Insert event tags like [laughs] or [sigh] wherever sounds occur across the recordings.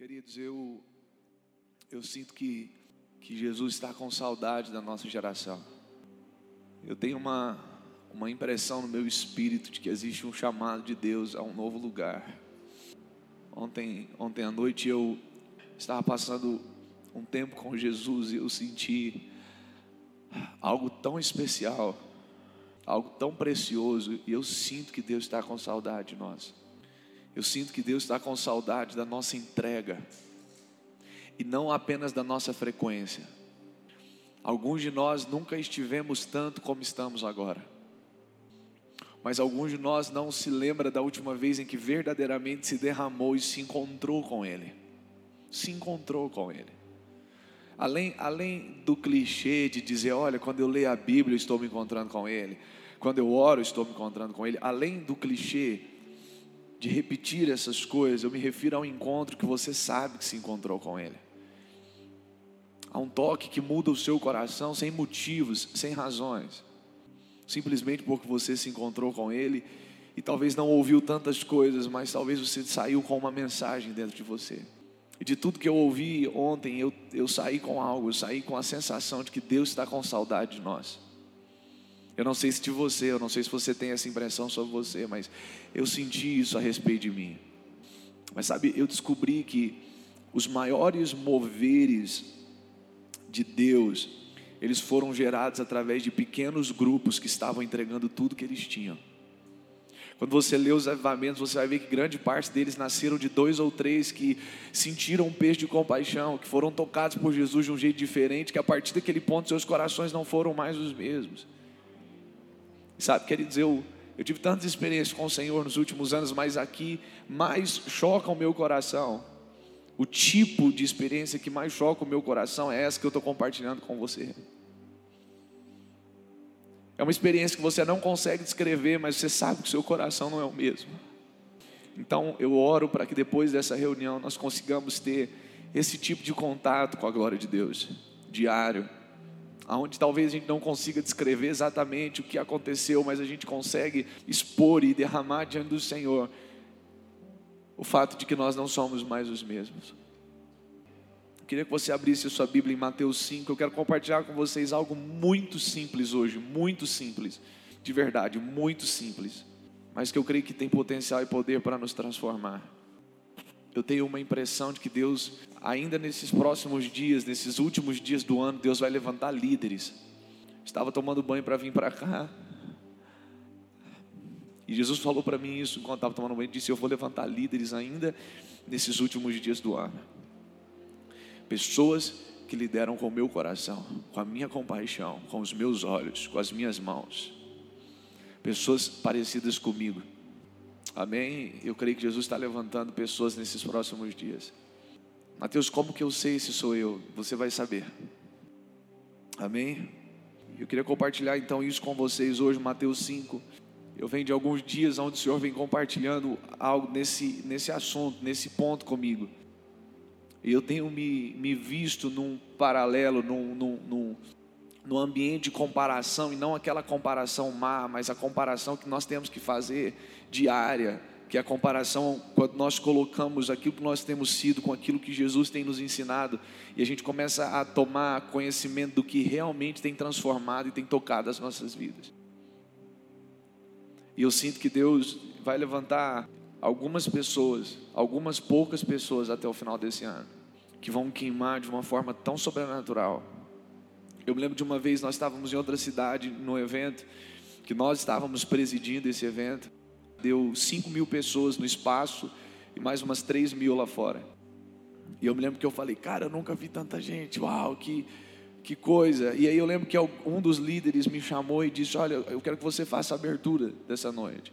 Queridos, eu, eu sinto que, que Jesus está com saudade da nossa geração. Eu tenho uma, uma impressão no meu espírito de que existe um chamado de Deus a um novo lugar. Ontem, ontem à noite eu estava passando um tempo com Jesus e eu senti algo tão especial, algo tão precioso, e eu sinto que Deus está com saudade de nós. Eu sinto que Deus está com saudade da nossa entrega e não apenas da nossa frequência. Alguns de nós nunca estivemos tanto como estamos agora. Mas alguns de nós não se lembra da última vez em que verdadeiramente se derramou e se encontrou com Ele. Se encontrou com Ele. Além, além do clichê de dizer, olha, quando eu leio a Bíblia eu estou me encontrando com Ele. Quando eu oro eu estou me encontrando com Ele. Além do clichê, de repetir essas coisas, eu me refiro ao encontro que você sabe que se encontrou com Ele. Há um toque que muda o seu coração sem motivos, sem razões, simplesmente porque você se encontrou com Ele e talvez não ouviu tantas coisas, mas talvez você saiu com uma mensagem dentro de você. E de tudo que eu ouvi ontem, eu, eu saí com algo, eu saí com a sensação de que Deus está com saudade de nós. Eu não sei se de você, eu não sei se você tem essa impressão sobre você, mas eu senti isso a respeito de mim. Mas sabe, eu descobri que os maiores moveres de Deus, eles foram gerados através de pequenos grupos que estavam entregando tudo que eles tinham. Quando você lê os avivamentos, você vai ver que grande parte deles nasceram de dois ou três que sentiram um peso de compaixão, que foram tocados por Jesus de um jeito diferente, que a partir daquele ponto seus corações não foram mais os mesmos. Sabe, queridos, eu, eu tive tantas experiências com o Senhor nos últimos anos, mas aqui mais choca o meu coração. O tipo de experiência que mais choca o meu coração é essa que eu estou compartilhando com você. É uma experiência que você não consegue descrever, mas você sabe que o seu coração não é o mesmo. Então eu oro para que depois dessa reunião nós consigamos ter esse tipo de contato com a glória de Deus, diário onde talvez a gente não consiga descrever exatamente o que aconteceu, mas a gente consegue expor e derramar diante do Senhor o fato de que nós não somos mais os mesmos. Eu queria que você abrisse a sua Bíblia em Mateus 5. Eu quero compartilhar com vocês algo muito simples hoje, muito simples, de verdade, muito simples, mas que eu creio que tem potencial e poder para nos transformar eu tenho uma impressão de que Deus, ainda nesses próximos dias, nesses últimos dias do ano, Deus vai levantar líderes. Estava tomando banho para vir para cá. E Jesus falou para mim isso enquanto estava tomando banho. Disse: Eu vou levantar líderes ainda nesses últimos dias do ano. Pessoas que lideram com o meu coração, com a minha compaixão, com os meus olhos, com as minhas mãos. Pessoas parecidas comigo Amém? Eu creio que Jesus está levantando pessoas nesses próximos dias. Mateus, como que eu sei se sou eu? Você vai saber. Amém? Eu queria compartilhar então isso com vocês hoje, Mateus 5. Eu venho de alguns dias onde o Senhor vem compartilhando algo nesse, nesse assunto, nesse ponto comigo. E eu tenho me, me visto num paralelo, num, num, num, no ambiente de comparação, e não aquela comparação má, mas a comparação que nós temos que fazer diária, que é a comparação quando nós colocamos aquilo que nós temos sido com aquilo que Jesus tem nos ensinado, e a gente começa a tomar conhecimento do que realmente tem transformado e tem tocado as nossas vidas. E eu sinto que Deus vai levantar algumas pessoas, algumas poucas pessoas até o final desse ano, que vão queimar de uma forma tão sobrenatural eu me lembro de uma vez nós estávamos em outra cidade, num evento, que nós estávamos presidindo esse evento. Deu 5 mil pessoas no espaço e mais umas 3 mil lá fora. E eu me lembro que eu falei, cara, eu nunca vi tanta gente, uau, que, que coisa. E aí eu lembro que um dos líderes me chamou e disse: Olha, eu quero que você faça a abertura dessa noite.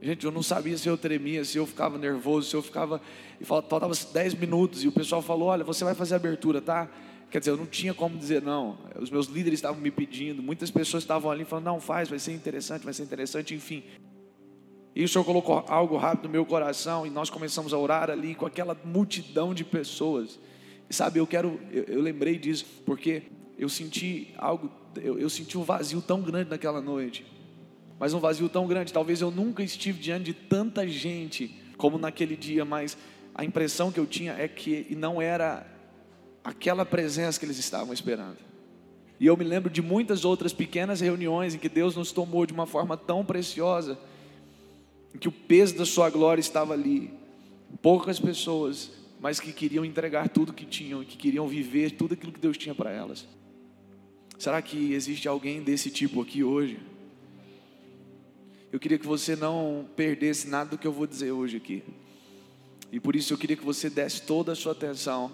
Gente, eu não sabia se eu tremia, se eu ficava nervoso, se eu ficava. E faltava 10 minutos e o pessoal falou: Olha, você vai fazer a abertura, tá? Quer dizer, eu não tinha como dizer não. Os meus líderes estavam me pedindo, muitas pessoas estavam ali falando: não, faz, vai ser interessante, vai ser interessante, enfim. E o Senhor colocou algo rápido no meu coração e nós começamos a orar ali com aquela multidão de pessoas. E sabe, eu quero, eu, eu lembrei disso porque eu senti algo, eu, eu senti um vazio tão grande naquela noite. Mas um vazio tão grande, talvez eu nunca estive diante de tanta gente como naquele dia, mas a impressão que eu tinha é que não era aquela presença que eles estavam esperando. E eu me lembro de muitas outras pequenas reuniões em que Deus nos tomou de uma forma tão preciosa, em que o peso da Sua glória estava ali. Poucas pessoas, mas que queriam entregar tudo que tinham, que queriam viver tudo aquilo que Deus tinha para elas. Será que existe alguém desse tipo aqui hoje? Eu queria que você não perdesse nada do que eu vou dizer hoje aqui. E por isso eu queria que você desse toda a sua atenção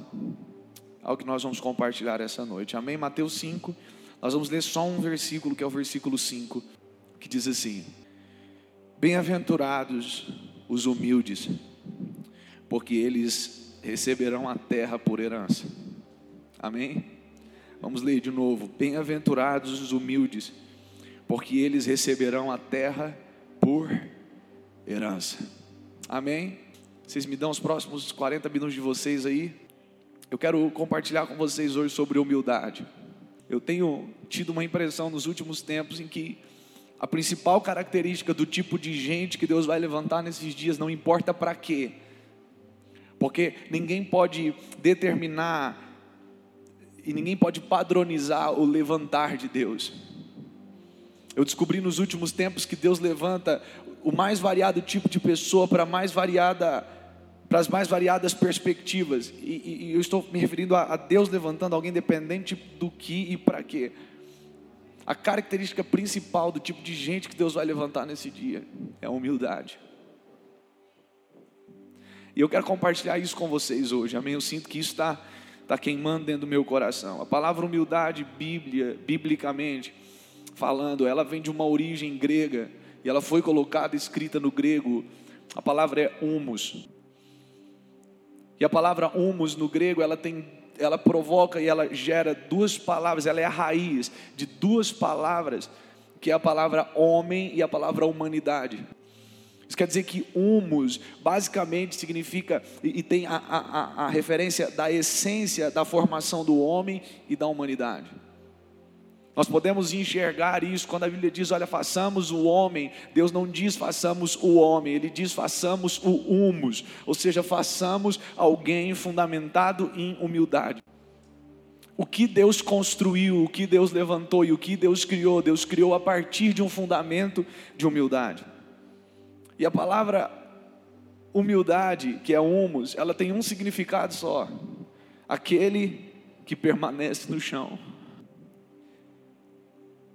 ao que nós vamos compartilhar essa noite. Amém? Mateus 5. Nós vamos ler só um versículo, que é o versículo 5, que diz assim: Bem-aventurados os humildes, porque eles receberão a terra por herança. Amém? Vamos ler de novo. Bem-aventurados os humildes, porque eles receberão a terra por herança. Amém? Vocês me dão os próximos 40 minutos de vocês aí? Eu quero compartilhar com vocês hoje sobre humildade. Eu tenho tido uma impressão nos últimos tempos em que a principal característica do tipo de gente que Deus vai levantar nesses dias, não importa para quê, porque ninguém pode determinar e ninguém pode padronizar o levantar de Deus. Eu descobri nos últimos tempos que Deus levanta o mais variado tipo de pessoa para mais variada para as mais variadas perspectivas. E, e, e eu estou me referindo a, a, Deus levantando alguém dependente do que e para quê. A característica principal do tipo de gente que Deus vai levantar nesse dia é a humildade. E eu quero compartilhar isso com vocês hoje. Amém? Eu sinto que isso está está queimando dentro do meu coração. A palavra humildade, Bíblia, biblicamente falando, ela vem de uma origem grega e ela foi colocada escrita no grego. A palavra é humus. E a palavra humus no grego, ela tem ela provoca e ela gera duas palavras, ela é a raiz de duas palavras, que é a palavra homem e a palavra humanidade. Isso quer dizer que humus basicamente significa e, e tem a, a, a referência da essência da formação do homem e da humanidade. Nós podemos enxergar isso quando a Bíblia diz: olha, façamos o homem. Deus não diz façamos o homem, ele diz façamos o humus, ou seja, façamos alguém fundamentado em humildade. O que Deus construiu, o que Deus levantou e o que Deus criou, Deus criou a partir de um fundamento de humildade. E a palavra humildade, que é humus, ela tem um significado só: aquele que permanece no chão.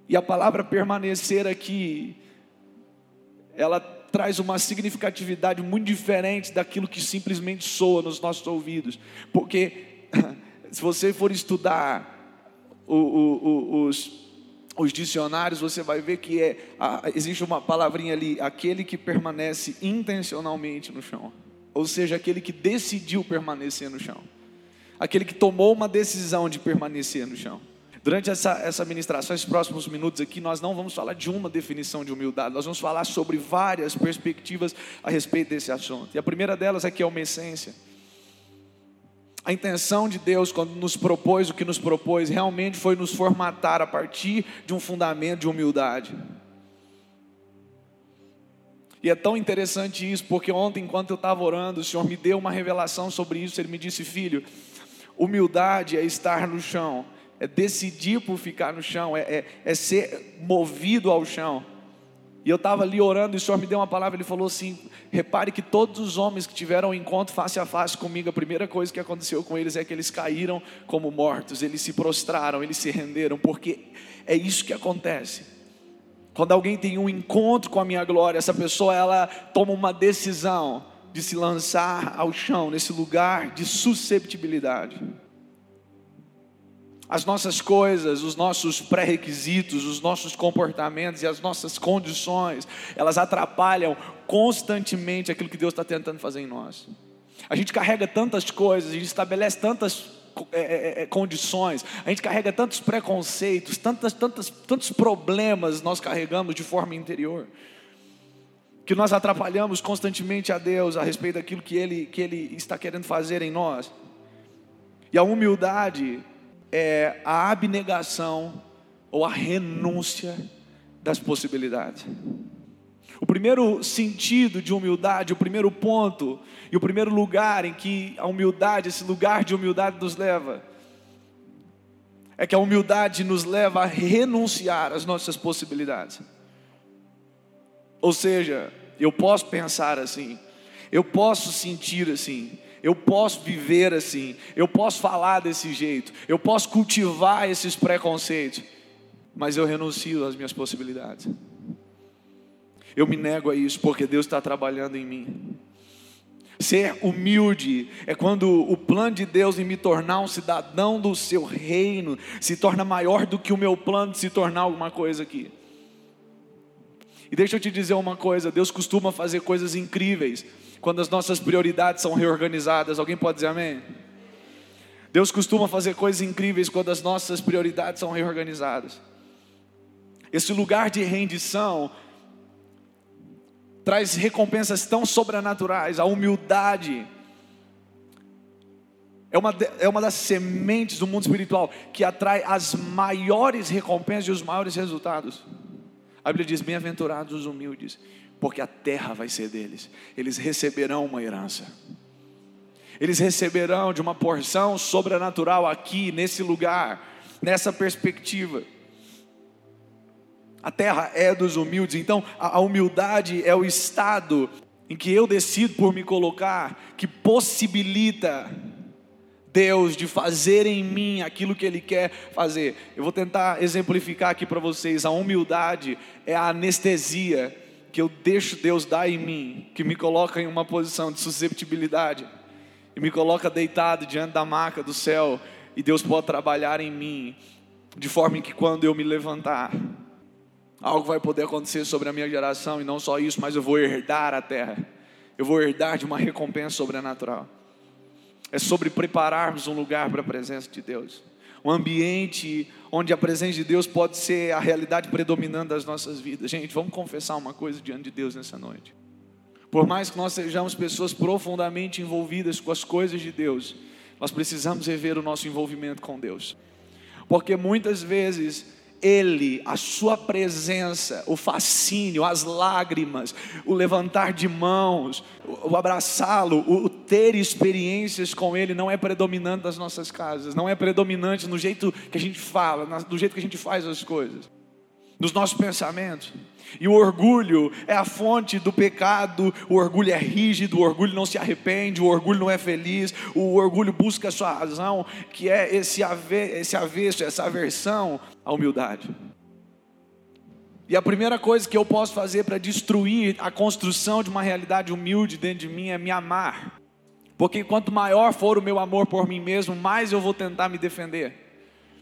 E a palavra permanecer aqui, ela traz uma significatividade muito diferente daquilo que simplesmente soa nos nossos ouvidos, porque [laughs] se você for estudar o, o, o, os os dicionários, você vai ver que é, existe uma palavrinha ali, aquele que permanece intencionalmente no chão, ou seja, aquele que decidiu permanecer no chão, aquele que tomou uma decisão de permanecer no chão. Durante essa, essa ministração, esses próximos minutos aqui, nós não vamos falar de uma definição de humildade, nós vamos falar sobre várias perspectivas a respeito desse assunto. E a primeira delas é que é uma essência. A intenção de Deus, quando nos propôs o que nos propôs, realmente foi nos formatar a partir de um fundamento de humildade. E é tão interessante isso, porque ontem, enquanto eu estava orando, o Senhor me deu uma revelação sobre isso. Ele me disse, filho, humildade é estar no chão, é decidir por ficar no chão, é, é, é ser movido ao chão. E eu estava ali orando e o Senhor me deu uma palavra. Ele falou assim: repare que todos os homens que tiveram um encontro face a face comigo, a primeira coisa que aconteceu com eles é que eles caíram como mortos, eles se prostraram, eles se renderam, porque é isso que acontece. Quando alguém tem um encontro com a minha glória, essa pessoa ela toma uma decisão de se lançar ao chão, nesse lugar de susceptibilidade as nossas coisas, os nossos pré-requisitos, os nossos comportamentos e as nossas condições, elas atrapalham constantemente aquilo que Deus está tentando fazer em nós. A gente carrega tantas coisas, a gente estabelece tantas é, é, é, condições, a gente carrega tantos preconceitos, tantas, tantas, tantos problemas nós carregamos de forma interior, que nós atrapalhamos constantemente a Deus a respeito daquilo que Ele, que Ele está querendo fazer em nós. E a humildade é a abnegação ou a renúncia das possibilidades. O primeiro sentido de humildade, o primeiro ponto e o primeiro lugar em que a humildade, esse lugar de humildade nos leva, é que a humildade nos leva a renunciar às nossas possibilidades. Ou seja, eu posso pensar assim, eu posso sentir assim, eu posso viver assim, eu posso falar desse jeito, eu posso cultivar esses preconceitos, mas eu renuncio às minhas possibilidades. Eu me nego a isso porque Deus está trabalhando em mim. Ser humilde é quando o plano de Deus em me tornar um cidadão do seu reino se torna maior do que o meu plano de se tornar alguma coisa aqui. E deixa eu te dizer uma coisa: Deus costuma fazer coisas incríveis quando as nossas prioridades são reorganizadas. Alguém pode dizer amém? Deus costuma fazer coisas incríveis quando as nossas prioridades são reorganizadas. Esse lugar de rendição traz recompensas tão sobrenaturais, a humildade. É uma, é uma das sementes do mundo espiritual que atrai as maiores recompensas e os maiores resultados. A Bíblia diz: Bem-aventurados os humildes, porque a terra vai ser deles, eles receberão uma herança. Eles receberão de uma porção sobrenatural aqui, nesse lugar, nessa perspectiva. A terra é dos humildes, então a humildade é o estado em que eu decido por me colocar, que possibilita Deus de fazer em mim aquilo que Ele quer fazer. Eu vou tentar exemplificar aqui para vocês: a humildade é a anestesia que eu deixo Deus dar em mim, que me coloca em uma posição de susceptibilidade, e me coloca deitado diante da maca do céu, e Deus pode trabalhar em mim, de forma que quando eu me levantar, algo vai poder acontecer sobre a minha geração, e não só isso, mas eu vou herdar a terra, eu vou herdar de uma recompensa sobrenatural. É sobre prepararmos um lugar para a presença de Deus um ambiente onde a presença de Deus pode ser a realidade predominante das nossas vidas. Gente, vamos confessar uma coisa diante de Deus nessa noite. Por mais que nós sejamos pessoas profundamente envolvidas com as coisas de Deus, nós precisamos rever o nosso envolvimento com Deus. Porque muitas vezes ele, a Sua presença, o fascínio, as lágrimas, o levantar de mãos, o abraçá-lo, o ter experiências com Ele não é predominante nas nossas casas, não é predominante no jeito que a gente fala, no jeito que a gente faz as coisas, nos nossos pensamentos. E o orgulho é a fonte do pecado, o orgulho é rígido, o orgulho não se arrepende, o orgulho não é feliz, o orgulho busca a sua razão, que é esse, esse avesso, essa aversão à humildade. E a primeira coisa que eu posso fazer para destruir a construção de uma realidade humilde dentro de mim é me amar. Porque quanto maior for o meu amor por mim mesmo, mais eu vou tentar me defender.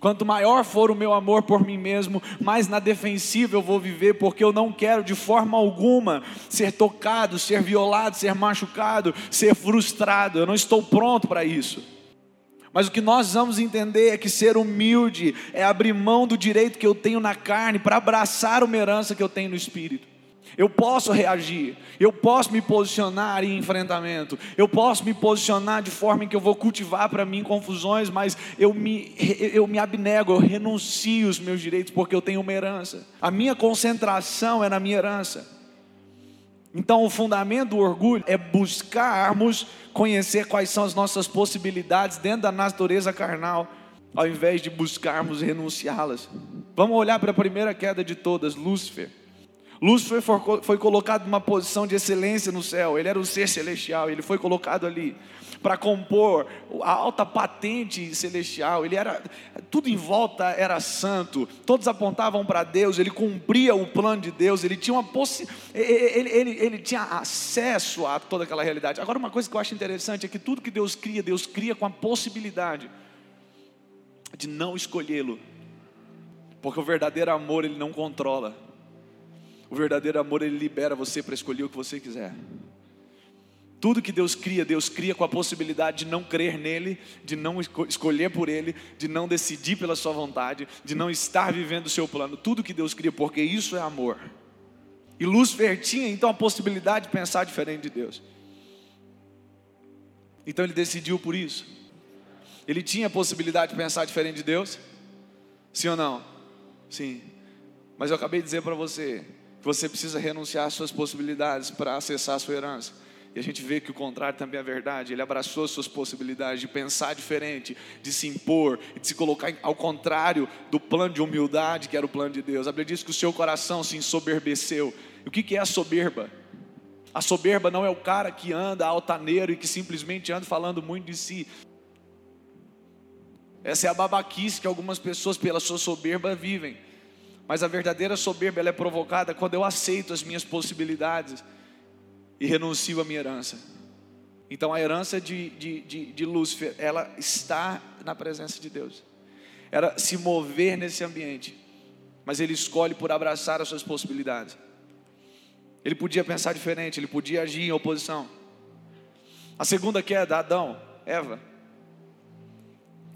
Quanto maior for o meu amor por mim mesmo, mais na defensiva eu vou viver, porque eu não quero de forma alguma ser tocado, ser violado, ser machucado, ser frustrado. Eu não estou pronto para isso. Mas o que nós vamos entender é que ser humilde é abrir mão do direito que eu tenho na carne para abraçar uma herança que eu tenho no espírito. Eu posso reagir, eu posso me posicionar em enfrentamento, eu posso me posicionar de forma em que eu vou cultivar para mim confusões, mas eu me, eu me abnego, eu renuncio os meus direitos porque eu tenho uma herança. A minha concentração é na minha herança. Então, o fundamento do orgulho é buscarmos conhecer quais são as nossas possibilidades dentro da natureza carnal, ao invés de buscarmos renunciá-las. Vamos olhar para a primeira queda de todas, Lúcifer. Lúcifer foi colocado numa posição de excelência no céu, ele era um ser celestial, ele foi colocado ali para compor a alta patente celestial, ele era, tudo em volta era santo, todos apontavam para Deus, ele cumpria o plano de Deus, ele tinha uma possi ele, ele, ele tinha acesso a toda aquela realidade. Agora, uma coisa que eu acho interessante é que tudo que Deus cria, Deus cria com a possibilidade de não escolhê-lo, porque o verdadeiro amor ele não controla. O verdadeiro amor ele libera você para escolher o que você quiser. Tudo que Deus cria, Deus cria com a possibilidade de não crer nele, de não escolher por ele, de não decidir pela sua vontade, de não estar vivendo o seu plano. Tudo que Deus cria, porque isso é amor. E Lúcifer tinha então a possibilidade de pensar diferente de Deus. Então ele decidiu por isso. Ele tinha a possibilidade de pensar diferente de Deus? Sim ou não? Sim. Mas eu acabei de dizer para você que você precisa renunciar às suas possibilidades para acessar a sua herança. E a gente vê que o contrário também é verdade. Ele abraçou as suas possibilidades de pensar diferente, de se impor, de se colocar ao contrário do plano de humildade que era o plano de Deus. A Bíblia diz que o seu coração se ensoberbeceu. E o que é a soberba? A soberba não é o cara que anda altaneiro e que simplesmente anda falando muito de si. Essa é a babaquice que algumas pessoas, pela sua soberba, vivem. Mas a verdadeira soberba é provocada quando eu aceito as minhas possibilidades e renuncio à minha herança. Então a herança de, de, de, de Lúcifer, ela está na presença de Deus. Era se mover nesse ambiente, mas ele escolhe por abraçar as suas possibilidades. Ele podia pensar diferente, ele podia agir em oposição. A segunda queda, Adão, Eva.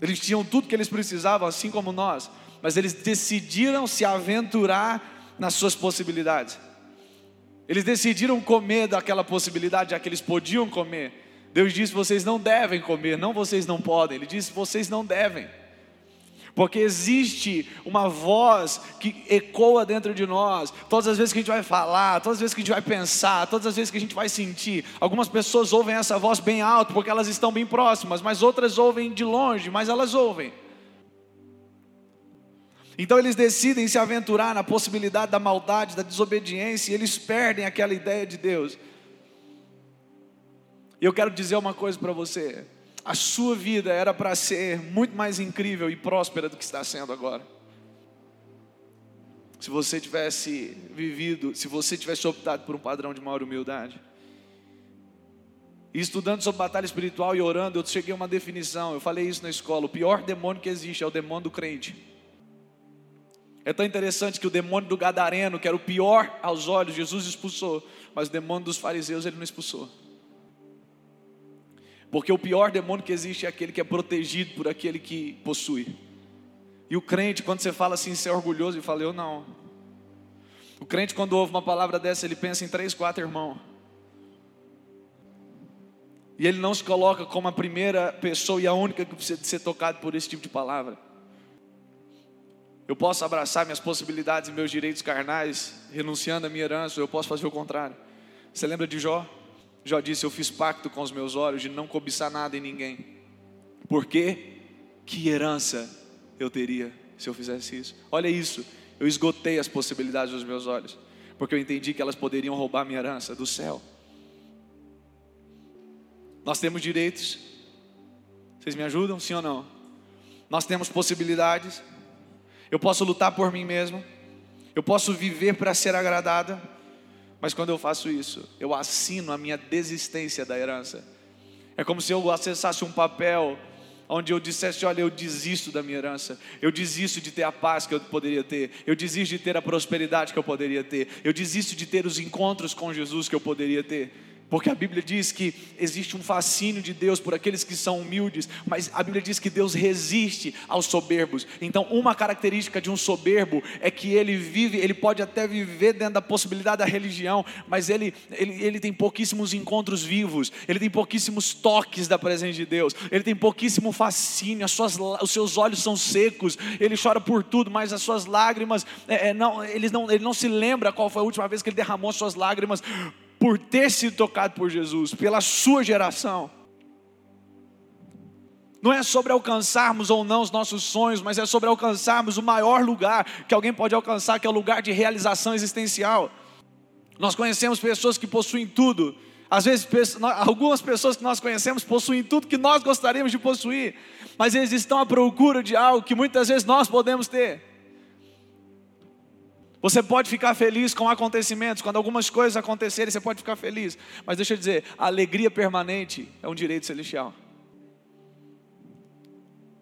Eles tinham tudo que eles precisavam, assim como nós, mas eles decidiram se aventurar nas suas possibilidades. Eles decidiram comer daquela possibilidade, já que eles podiam comer. Deus disse: vocês não devem comer, não vocês não podem. Ele disse: vocês não devem. Porque existe uma voz que ecoa dentro de nós, todas as vezes que a gente vai falar, todas as vezes que a gente vai pensar, todas as vezes que a gente vai sentir. Algumas pessoas ouvem essa voz bem alto porque elas estão bem próximas, mas outras ouvem de longe, mas elas ouvem. Então eles decidem se aventurar na possibilidade da maldade, da desobediência, e eles perdem aquela ideia de Deus. E eu quero dizer uma coisa para você: a sua vida era para ser muito mais incrível e próspera do que está sendo agora. Se você tivesse vivido, se você tivesse optado por um padrão de maior humildade. E estudando sobre batalha espiritual e orando, eu cheguei a uma definição. Eu falei isso na escola: o pior demônio que existe é o demônio do crente. É tão interessante que o demônio do gadareno, que era o pior aos olhos, Jesus expulsou, mas o demônio dos fariseus ele não expulsou. Porque o pior demônio que existe é aquele que é protegido por aquele que possui. E o crente, quando você fala assim, você é orgulhoso, ele fala, eu não. O crente, quando ouve uma palavra dessa, ele pensa em três, quatro irmãos. E ele não se coloca como a primeira pessoa e a única que precisa ser tocado por esse tipo de palavra. Eu posso abraçar minhas possibilidades e meus direitos carnais, renunciando à minha herança, eu posso fazer o contrário. Você lembra de Jó? Jó disse: Eu fiz pacto com os meus olhos de não cobiçar nada em ninguém. Por quê? Que herança eu teria se eu fizesse isso? Olha isso, eu esgotei as possibilidades dos meus olhos, porque eu entendi que elas poderiam roubar minha herança do céu. Nós temos direitos, vocês me ajudam, sim ou não? Nós temos possibilidades, eu posso lutar por mim mesmo, eu posso viver para ser agradado, mas quando eu faço isso, eu assino a minha desistência da herança. É como se eu acessasse um papel onde eu dissesse: Olha, eu desisto da minha herança, eu desisto de ter a paz que eu poderia ter, eu desisto de ter a prosperidade que eu poderia ter, eu desisto de ter os encontros com Jesus que eu poderia ter. Porque a Bíblia diz que existe um fascínio de Deus por aqueles que são humildes, mas a Bíblia diz que Deus resiste aos soberbos. Então, uma característica de um soberbo é que ele vive, ele pode até viver dentro da possibilidade da religião, mas ele, ele, ele tem pouquíssimos encontros vivos, ele tem pouquíssimos toques da presença de Deus, ele tem pouquíssimo fascínio, suas, os seus olhos são secos, ele chora por tudo, mas as suas lágrimas, é, é, não, ele, não, ele não se lembra qual foi a última vez que ele derramou suas lágrimas por ter sido tocado por Jesus, pela sua geração. Não é sobre alcançarmos ou não os nossos sonhos, mas é sobre alcançarmos o maior lugar que alguém pode alcançar, que é o lugar de realização existencial. Nós conhecemos pessoas que possuem tudo. Às vezes, algumas pessoas que nós conhecemos possuem tudo que nós gostaríamos de possuir, mas eles estão à procura de algo que muitas vezes nós podemos ter. Você pode ficar feliz com acontecimentos, quando algumas coisas acontecerem, você pode ficar feliz. Mas deixa eu dizer, a alegria permanente é um direito celestial.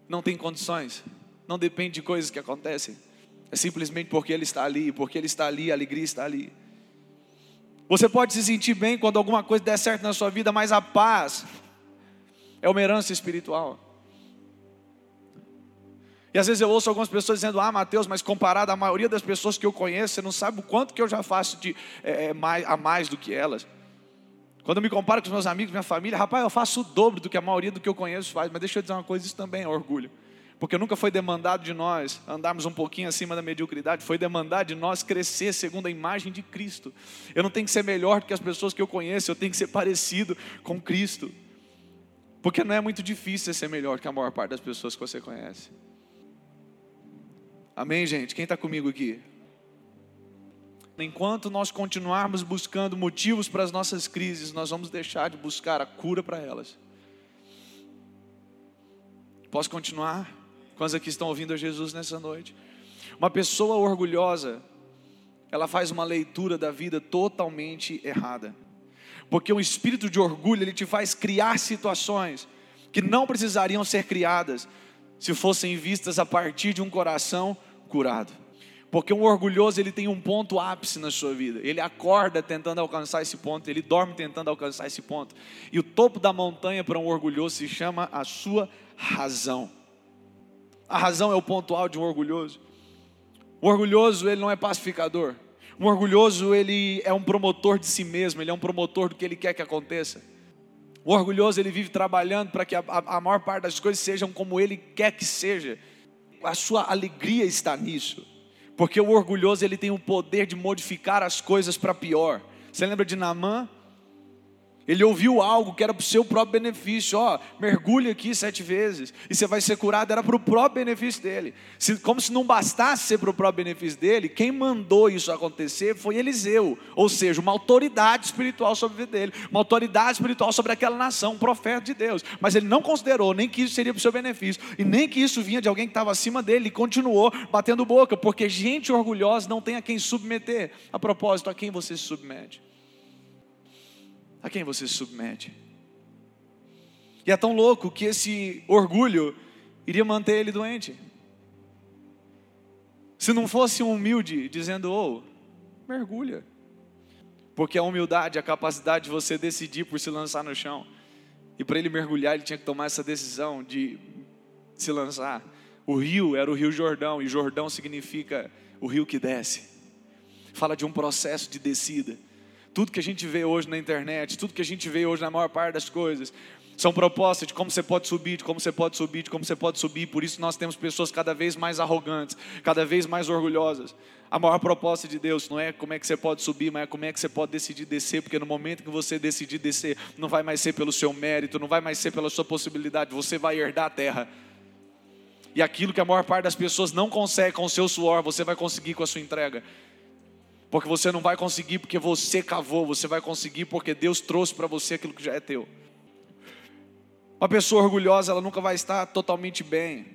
Não tem condições, não depende de coisas que acontecem. É simplesmente porque Ele está ali, porque Ele está ali, a alegria está ali. Você pode se sentir bem quando alguma coisa der certo na sua vida, mas a paz é uma herança espiritual. E às vezes eu ouço algumas pessoas dizendo: Ah, Mateus, mas comparado à maioria das pessoas que eu conheço, você não sabe o quanto que eu já faço de, é, é, mais, a mais do que elas. Quando eu me comparo com os meus amigos, minha família, rapaz, eu faço o dobro do que a maioria do que eu conheço faz. Mas deixa eu dizer uma coisa: isso também é orgulho. Porque nunca foi demandado de nós andarmos um pouquinho acima da mediocridade, foi demandado de nós crescer segundo a imagem de Cristo. Eu não tenho que ser melhor do que as pessoas que eu conheço, eu tenho que ser parecido com Cristo. Porque não é muito difícil ser melhor que a maior parte das pessoas que você conhece. Amém, gente? Quem está comigo aqui? Enquanto nós continuarmos buscando motivos para as nossas crises, nós vamos deixar de buscar a cura para elas. Posso continuar? Quantos aqui estão ouvindo a Jesus nessa noite? Uma pessoa orgulhosa, ela faz uma leitura da vida totalmente errada. Porque o espírito de orgulho, ele te faz criar situações que não precisariam ser criadas se fossem vistas a partir de um coração curado. Porque um orgulhoso, ele tem um ponto ápice na sua vida. Ele acorda tentando alcançar esse ponto, ele dorme tentando alcançar esse ponto. E o topo da montanha para um orgulhoso se chama a sua razão. A razão é o ponto alto de um orgulhoso. O orgulhoso, ele não é pacificador. Um orgulhoso, ele é um promotor de si mesmo, ele é um promotor do que ele quer que aconteça. O orgulhoso, ele vive trabalhando para que a, a, a maior parte das coisas sejam como ele quer que seja. A sua alegria está nisso. Porque o orgulhoso, ele tem o poder de modificar as coisas para pior. Você lembra de Naamã? Ele ouviu algo que era para o seu próprio benefício. Ó, mergulhe aqui sete vezes e você vai ser curado. Era para o próprio benefício dele. Se, como se não bastasse ser para o próprio benefício dele, quem mandou isso acontecer foi Eliseu. Ou seja, uma autoridade espiritual sobre a vida dele. Uma autoridade espiritual sobre aquela nação, um profeta de Deus. Mas ele não considerou nem que isso seria para o seu benefício. E nem que isso vinha de alguém que estava acima dele. E continuou batendo boca. Porque gente orgulhosa não tem a quem submeter. A propósito, a quem você se submete? A quem você se submete. E é tão louco que esse orgulho iria manter ele doente. Se não fosse um humilde dizendo, oh, mergulha. Porque a humildade, a capacidade de você decidir por se lançar no chão. E para ele mergulhar, ele tinha que tomar essa decisão de se lançar. O rio era o rio Jordão, e Jordão significa o rio que desce. Fala de um processo de descida. Tudo que a gente vê hoje na internet, tudo que a gente vê hoje na maior parte das coisas, são propostas de como você pode subir, de como você pode subir, de como você pode subir. Por isso nós temos pessoas cada vez mais arrogantes, cada vez mais orgulhosas. A maior proposta de Deus não é como é que você pode subir, mas é como é que você pode decidir descer, porque no momento que você decidir descer, não vai mais ser pelo seu mérito, não vai mais ser pela sua possibilidade, você vai herdar a terra. E aquilo que a maior parte das pessoas não consegue com o seu suor, você vai conseguir com a sua entrega. Porque você não vai conseguir porque você cavou, você vai conseguir porque Deus trouxe para você aquilo que já é teu. Uma pessoa orgulhosa, ela nunca vai estar totalmente bem.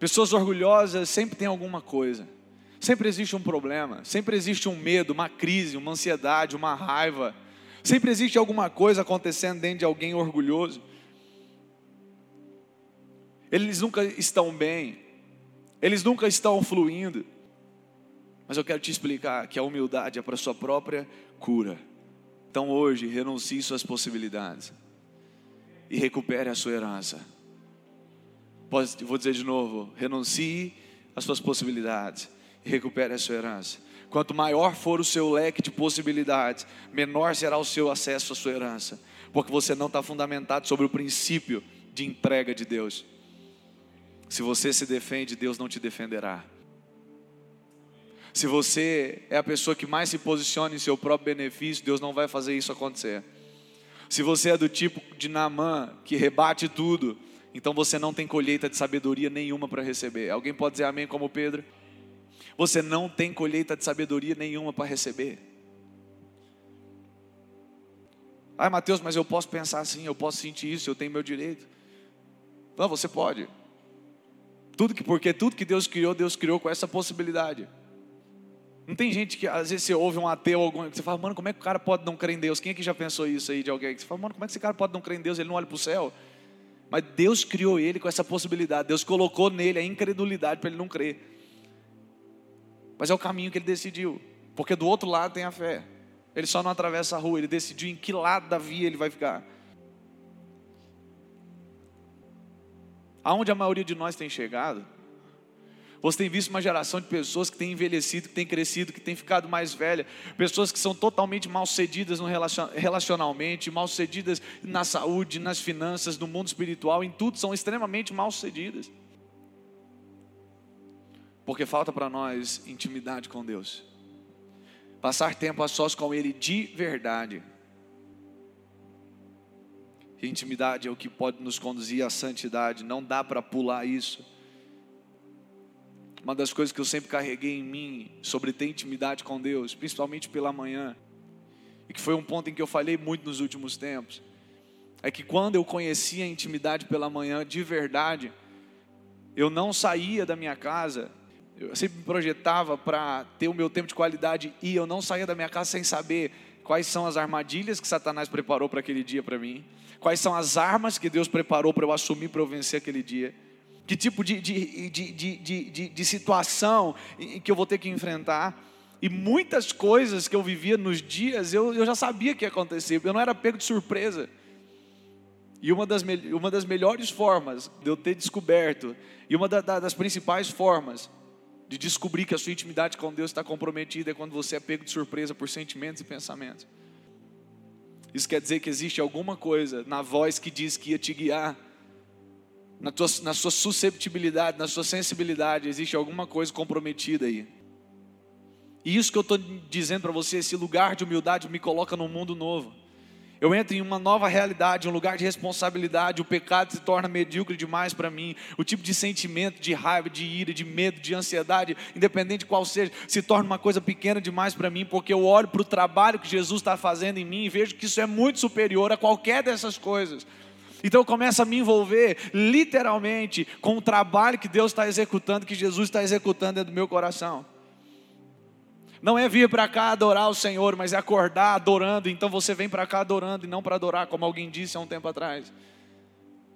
Pessoas orgulhosas sempre tem alguma coisa. Sempre existe um problema, sempre existe um medo, uma crise, uma ansiedade, uma raiva. Sempre existe alguma coisa acontecendo dentro de alguém orgulhoso. Eles nunca estão bem, eles nunca estão fluindo. Mas eu quero te explicar que a humildade é para sua própria cura. Então hoje, renuncie suas possibilidades e recupere a sua herança. Vou dizer de novo: renuncie as suas possibilidades e recupere a sua herança. Quanto maior for o seu leque de possibilidades, menor será o seu acesso à sua herança, porque você não está fundamentado sobre o princípio de entrega de Deus. Se você se defende, Deus não te defenderá. Se você é a pessoa que mais se posiciona em seu próprio benefício, Deus não vai fazer isso acontecer. Se você é do tipo de Naamã, que rebate tudo, então você não tem colheita de sabedoria nenhuma para receber. Alguém pode dizer amém como Pedro? Você não tem colheita de sabedoria nenhuma para receber. Ai, Mateus, mas eu posso pensar assim, eu posso sentir isso, eu tenho meu direito. Não, você pode. Tudo que, porque tudo que Deus criou, Deus criou com essa possibilidade. Não tem gente que, às vezes, você ouve um ateu, algum, você fala, mano, como é que o cara pode não crer em Deus? Quem é que já pensou isso aí de alguém? Você fala, mano, como é que esse cara pode não crer em Deus? Ele não olha para o céu. Mas Deus criou ele com essa possibilidade. Deus colocou nele a incredulidade para ele não crer. Mas é o caminho que ele decidiu. Porque do outro lado tem a fé. Ele só não atravessa a rua, ele decidiu em que lado da via ele vai ficar. Aonde a maioria de nós tem chegado, você tem visto uma geração de pessoas que tem envelhecido, que tem crescido, que tem ficado mais velha, pessoas que são totalmente mal cedidas no relacionalmente, mal cedidas na saúde, nas finanças, no mundo espiritual, em tudo são extremamente mal cedidas. Porque falta para nós intimidade com Deus. Passar tempo a sós com Ele de verdade. E intimidade é o que pode nos conduzir à santidade, não dá para pular isso. Uma das coisas que eu sempre carreguei em mim sobre ter intimidade com Deus, principalmente pela manhã, e que foi um ponto em que eu falei muito nos últimos tempos, é que quando eu conhecia a intimidade pela manhã de verdade, eu não saía da minha casa, eu sempre me projetava para ter o meu tempo de qualidade e eu não saía da minha casa sem saber quais são as armadilhas que Satanás preparou para aquele dia para mim, quais são as armas que Deus preparou para eu assumir para eu vencer aquele dia que tipo de, de, de, de, situação que eu vou ter que enfrentar. E muitas coisas que eu vivia nos dias, eu, eu já sabia que ia acontecer, eu não era pego de surpresa. E uma das, uma das melhores formas de eu ter descoberto, e uma da, da, das principais formas de descobrir que a sua intimidade com Deus está comprometida é quando você é pego de surpresa por sentimentos e pensamentos. Isso quer dizer que existe alguma coisa na voz que diz que ia te guiar na, tua, na sua susceptibilidade, na sua sensibilidade, existe alguma coisa comprometida aí. E isso que eu estou dizendo para você, esse lugar de humildade me coloca num mundo novo. Eu entro em uma nova realidade, um lugar de responsabilidade. O pecado se torna medíocre demais para mim. O tipo de sentimento de raiva, de ira, de medo, de ansiedade, independente de qual seja, se torna uma coisa pequena demais para mim, porque eu olho para o trabalho que Jesus está fazendo em mim e vejo que isso é muito superior a qualquer dessas coisas. Então eu começo a me envolver literalmente com o trabalho que Deus está executando, que Jesus está executando dentro do meu coração. Não é vir para cá adorar o Senhor, mas é acordar adorando. Então você vem para cá adorando e não para adorar, como alguém disse há um tempo atrás.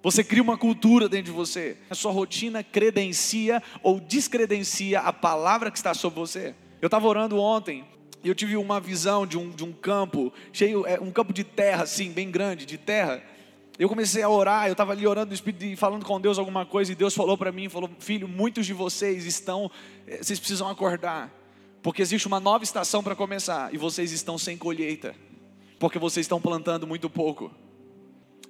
Você cria uma cultura dentro de você. A sua rotina credencia ou descredencia a palavra que está sobre você. Eu estava orando ontem e eu tive uma visão de um, de um campo cheio, é, um campo de terra, assim, bem grande, de terra. Eu comecei a orar, eu estava ali orando no Espírito e falando com Deus alguma coisa, e Deus falou para mim, falou, filho, muitos de vocês estão, eh, vocês precisam acordar, porque existe uma nova estação para começar, e vocês estão sem colheita, porque vocês estão plantando muito pouco.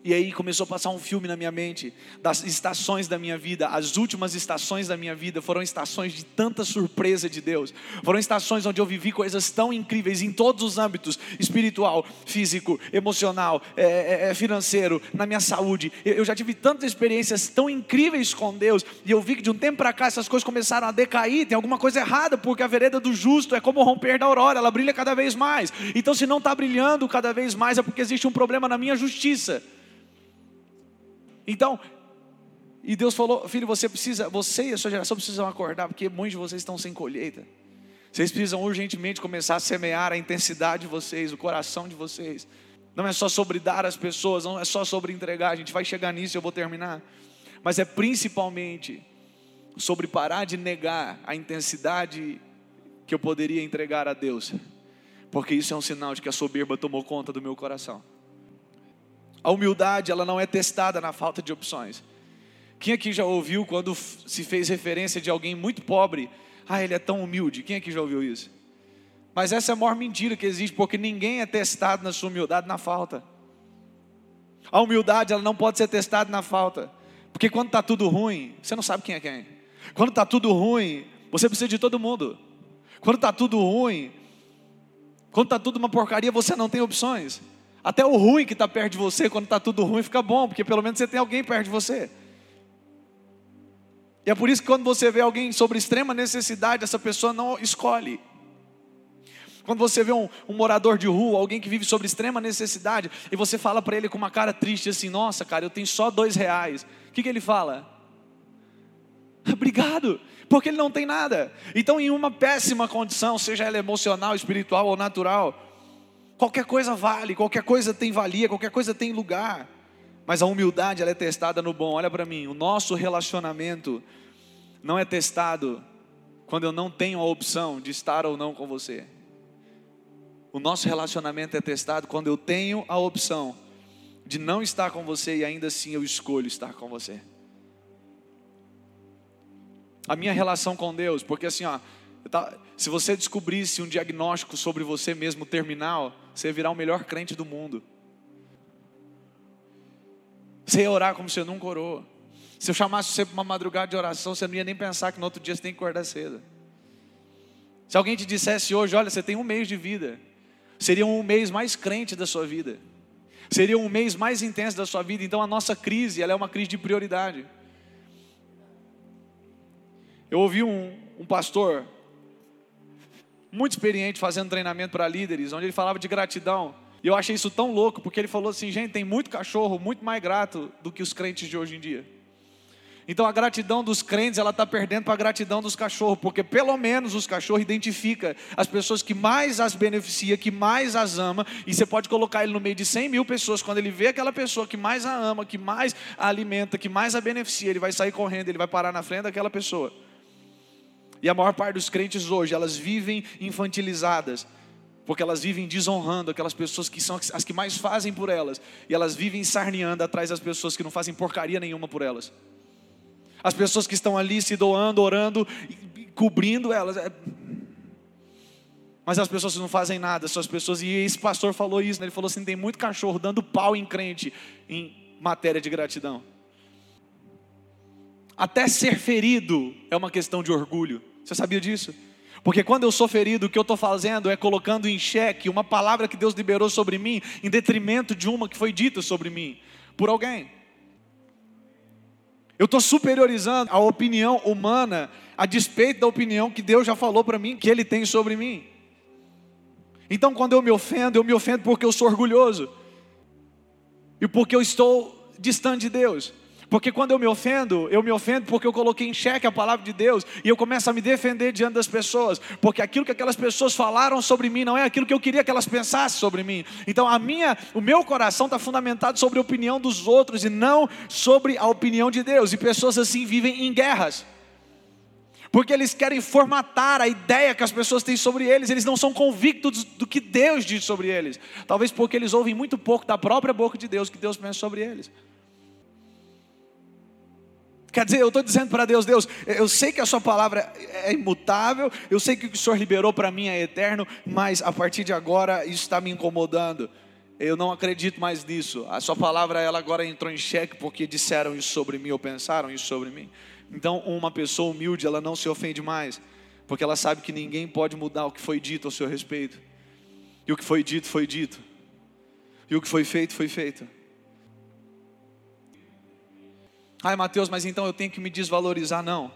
E aí começou a passar um filme na minha mente das estações da minha vida. As últimas estações da minha vida foram estações de tanta surpresa de Deus. Foram estações onde eu vivi coisas tão incríveis em todos os âmbitos: espiritual, físico, emocional, é, é, é financeiro, na minha saúde. Eu já tive tantas experiências tão incríveis com Deus. E eu vi que de um tempo para cá essas coisas começaram a decair. Tem alguma coisa errada, porque a vereda do justo é como romper da aurora, ela brilha cada vez mais. Então, se não está brilhando cada vez mais, é porque existe um problema na minha justiça. Então, e Deus falou, filho, você precisa, você e a sua geração precisam acordar, porque muitos de vocês estão sem colheita. Vocês precisam urgentemente começar a semear a intensidade de vocês, o coração de vocês. Não é só sobre dar às pessoas, não é só sobre entregar, a gente vai chegar nisso e eu vou terminar. Mas é principalmente sobre parar de negar a intensidade que eu poderia entregar a Deus. Porque isso é um sinal de que a soberba tomou conta do meu coração. A humildade, ela não é testada na falta de opções. Quem aqui já ouviu quando se fez referência de alguém muito pobre? Ah, ele é tão humilde. Quem aqui já ouviu isso? Mas essa é a maior mentira que existe, porque ninguém é testado na sua humildade na falta. A humildade, ela não pode ser testada na falta. Porque quando está tudo ruim, você não sabe quem é quem. Quando está tudo ruim, você precisa de todo mundo. Quando está tudo ruim, quando está tudo uma porcaria, você não tem opções. Até o ruim que está perto de você, quando está tudo ruim, fica bom, porque pelo menos você tem alguém perto de você. E é por isso que quando você vê alguém sobre extrema necessidade, essa pessoa não escolhe. Quando você vê um, um, morador de rua, alguém que vive sobre extrema necessidade, e você fala para ele com uma cara triste assim: Nossa, cara, eu tenho só dois reais. O que, que ele fala? [laughs] Obrigado, porque ele não tem nada. Então, em uma péssima condição, seja ela emocional, espiritual ou natural, Qualquer coisa vale, qualquer coisa tem valia, qualquer coisa tem lugar. Mas a humildade ela é testada no bom. Olha para mim, o nosso relacionamento não é testado quando eu não tenho a opção de estar ou não com você. O nosso relacionamento é testado quando eu tenho a opção de não estar com você e ainda assim eu escolho estar com você. A minha relação com Deus, porque assim, ó, se você descobrisse um diagnóstico sobre você mesmo terminal, você ia virar o melhor crente do mundo. Você ia orar como você nunca orou. Se eu chamasse você para uma madrugada de oração, você não ia nem pensar que no outro dia você tem que acordar cedo. Se alguém te dissesse hoje, olha, você tem um mês de vida, seria um mês mais crente da sua vida, seria um mês mais intenso da sua vida. Então a nossa crise, ela é uma crise de prioridade. Eu ouvi um, um pastor muito experiente fazendo treinamento para líderes, onde ele falava de gratidão. E eu achei isso tão louco, porque ele falou assim: gente, tem muito cachorro muito mais grato do que os crentes de hoje em dia. Então a gratidão dos crentes, ela está perdendo para a gratidão dos cachorros, porque pelo menos os cachorros identificam as pessoas que mais as beneficia, que mais as ama, e você pode colocar ele no meio de 100 mil pessoas, quando ele vê aquela pessoa que mais a ama, que mais a alimenta, que mais a beneficia, ele vai sair correndo, ele vai parar na frente daquela pessoa. E a maior parte dos crentes hoje, elas vivem infantilizadas, porque elas vivem desonrando aquelas pessoas que são as que mais fazem por elas, e elas vivem sarneando atrás das pessoas que não fazem porcaria nenhuma por elas as pessoas que estão ali se doando, orando, cobrindo elas. É... Mas as pessoas não fazem nada, são as pessoas, e esse pastor falou isso, né? ele falou assim: tem muito cachorro dando pau em crente em matéria de gratidão. Até ser ferido é uma questão de orgulho. Você sabia disso? Porque quando eu sou ferido, o que eu estou fazendo é colocando em xeque uma palavra que Deus liberou sobre mim, em detrimento de uma que foi dita sobre mim por alguém. Eu estou superiorizando a opinião humana a despeito da opinião que Deus já falou para mim, que Ele tem sobre mim. Então, quando eu me ofendo, eu me ofendo porque eu sou orgulhoso e porque eu estou distante de Deus. Porque quando eu me ofendo, eu me ofendo porque eu coloquei em xeque a palavra de Deus e eu começo a me defender diante das pessoas, porque aquilo que aquelas pessoas falaram sobre mim não é aquilo que eu queria que elas pensassem sobre mim. Então a minha, o meu coração está fundamentado sobre a opinião dos outros e não sobre a opinião de Deus. E pessoas assim vivem em guerras. Porque eles querem formatar a ideia que as pessoas têm sobre eles, eles não são convictos do que Deus diz sobre eles. Talvez porque eles ouvem muito pouco da própria boca de Deus que Deus pensa sobre eles. Quer dizer, eu estou dizendo para Deus, Deus, eu sei que a sua palavra é imutável, eu sei que o que o Senhor liberou para mim é eterno, mas a partir de agora isso está me incomodando. Eu não acredito mais nisso. A sua palavra ela agora entrou em xeque porque disseram isso sobre mim ou pensaram isso sobre mim. Então, uma pessoa humilde, ela não se ofende mais, porque ela sabe que ninguém pode mudar o que foi dito ao seu respeito. E o que foi dito foi dito. E o que foi feito foi feito. Ai, Mateus, mas então eu tenho que me desvalorizar? Não.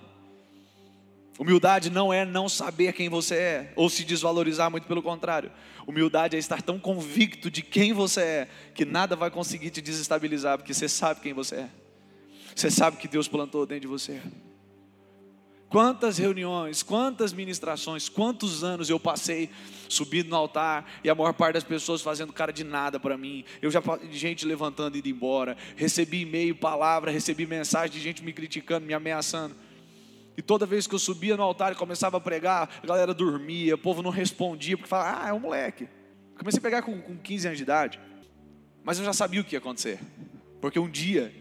Humildade não é não saber quem você é, ou se desvalorizar, muito pelo contrário. Humildade é estar tão convicto de quem você é, que nada vai conseguir te desestabilizar, porque você sabe quem você é. Você sabe que Deus plantou dentro de você. Quantas reuniões, quantas ministrações, quantos anos eu passei subindo no altar e a maior parte das pessoas fazendo cara de nada para mim. Eu já gente levantando e indo embora. Recebi e-mail, palavra, recebi mensagem de gente me criticando, me ameaçando. E toda vez que eu subia no altar e começava a pregar, a galera dormia, o povo não respondia, porque falava, ah, é um moleque. Comecei a pegar com, com 15 anos de idade, mas eu já sabia o que ia acontecer. Porque um dia,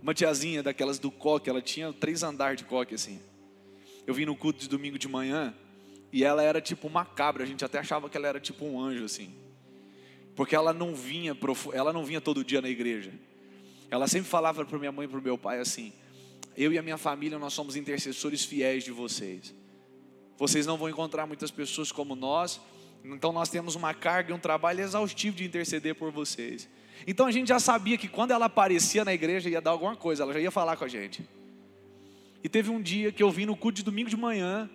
uma tiazinha daquelas do coque, ela tinha três andares de coque assim eu vim no culto de domingo de manhã e ela era tipo uma cabra, a gente até achava que ela era tipo um anjo assim. Porque ela não vinha, ela não vinha todo dia na igreja. Ela sempre falava para minha mãe e para o meu pai assim: "Eu e a minha família nós somos intercessores fiéis de vocês. Vocês não vão encontrar muitas pessoas como nós, então nós temos uma carga e um trabalho exaustivo de interceder por vocês." Então a gente já sabia que quando ela aparecia na igreja ia dar alguma coisa, ela já ia falar com a gente. E teve um dia que eu vim no culto de domingo de manhã.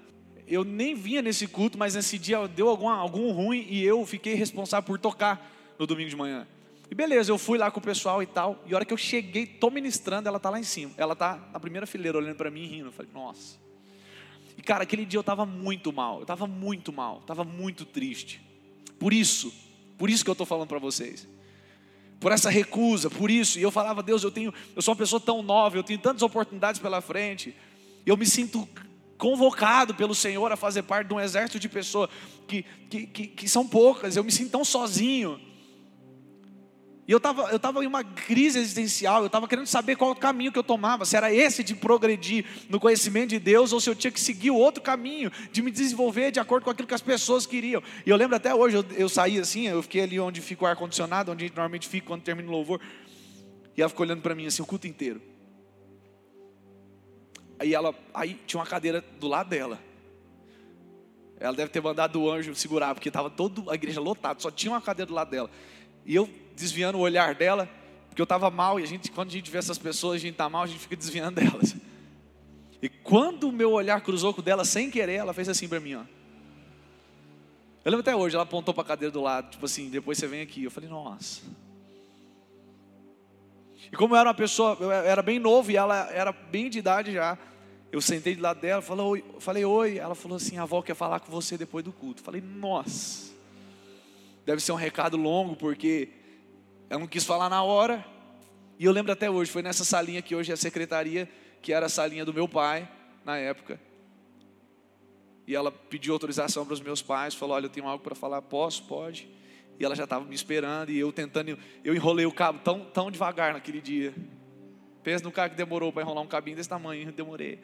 Eu nem vinha nesse culto, mas nesse dia deu algum, algum ruim e eu fiquei responsável por tocar no domingo de manhã. E beleza, eu fui lá com o pessoal e tal. E a hora que eu cheguei, tô ministrando, ela tá lá em cima. Ela tá na primeira fileira olhando para mim e rindo. Eu falei, nossa. E cara, aquele dia eu tava muito mal. Eu tava muito mal. Tava muito triste. Por isso, por isso que eu tô falando para vocês por essa recusa, por isso. E eu falava, Deus, eu tenho, eu sou uma pessoa tão nova, eu tenho tantas oportunidades pela frente. Eu me sinto convocado pelo Senhor a fazer parte de um exército de pessoas que, que, que, que são poucas. Eu me sinto tão sozinho. E eu estava eu tava em uma crise existencial, eu estava querendo saber qual o caminho que eu tomava, se era esse de progredir no conhecimento de Deus, ou se eu tinha que seguir o outro caminho, de me desenvolver de acordo com aquilo que as pessoas queriam. E eu lembro até hoje, eu, eu saí assim, eu fiquei ali onde fica o ar-condicionado, onde a gente normalmente fica quando termina o louvor, e ela ficou olhando para mim assim o culto inteiro. Aí ela, aí tinha uma cadeira do lado dela. Ela deve ter mandado o anjo segurar, porque estava toda a igreja lotada, só tinha uma cadeira do lado dela. E eu desviando o olhar dela, porque eu estava mal, e a gente, quando a gente vê essas pessoas, a gente está mal, a gente fica desviando [laughs] delas. E quando o meu olhar cruzou com dela sem querer, ela fez assim para mim, ó. Eu lembro até hoje, ela apontou para a cadeira do lado, tipo assim, depois você vem aqui. Eu falei, nossa. E como eu era uma pessoa, eu era bem novo e ela era bem de idade já. Eu sentei do lado dela, falei oi, falei oi. Ela falou assim: a avó quer falar com você depois do culto. falei, nossa, deve ser um recado longo, porque ela não quis falar na hora. E eu lembro até hoje, foi nessa salinha que hoje é a secretaria, que era a salinha do meu pai, na época. E ela pediu autorização para os meus pais, falou: Olha, eu tenho algo para falar, posso? Pode. E ela já estava me esperando, e eu tentando, eu enrolei o cabo tão, tão devagar naquele dia. Pensa no cara que demorou para enrolar um cabinho desse tamanho, demorei.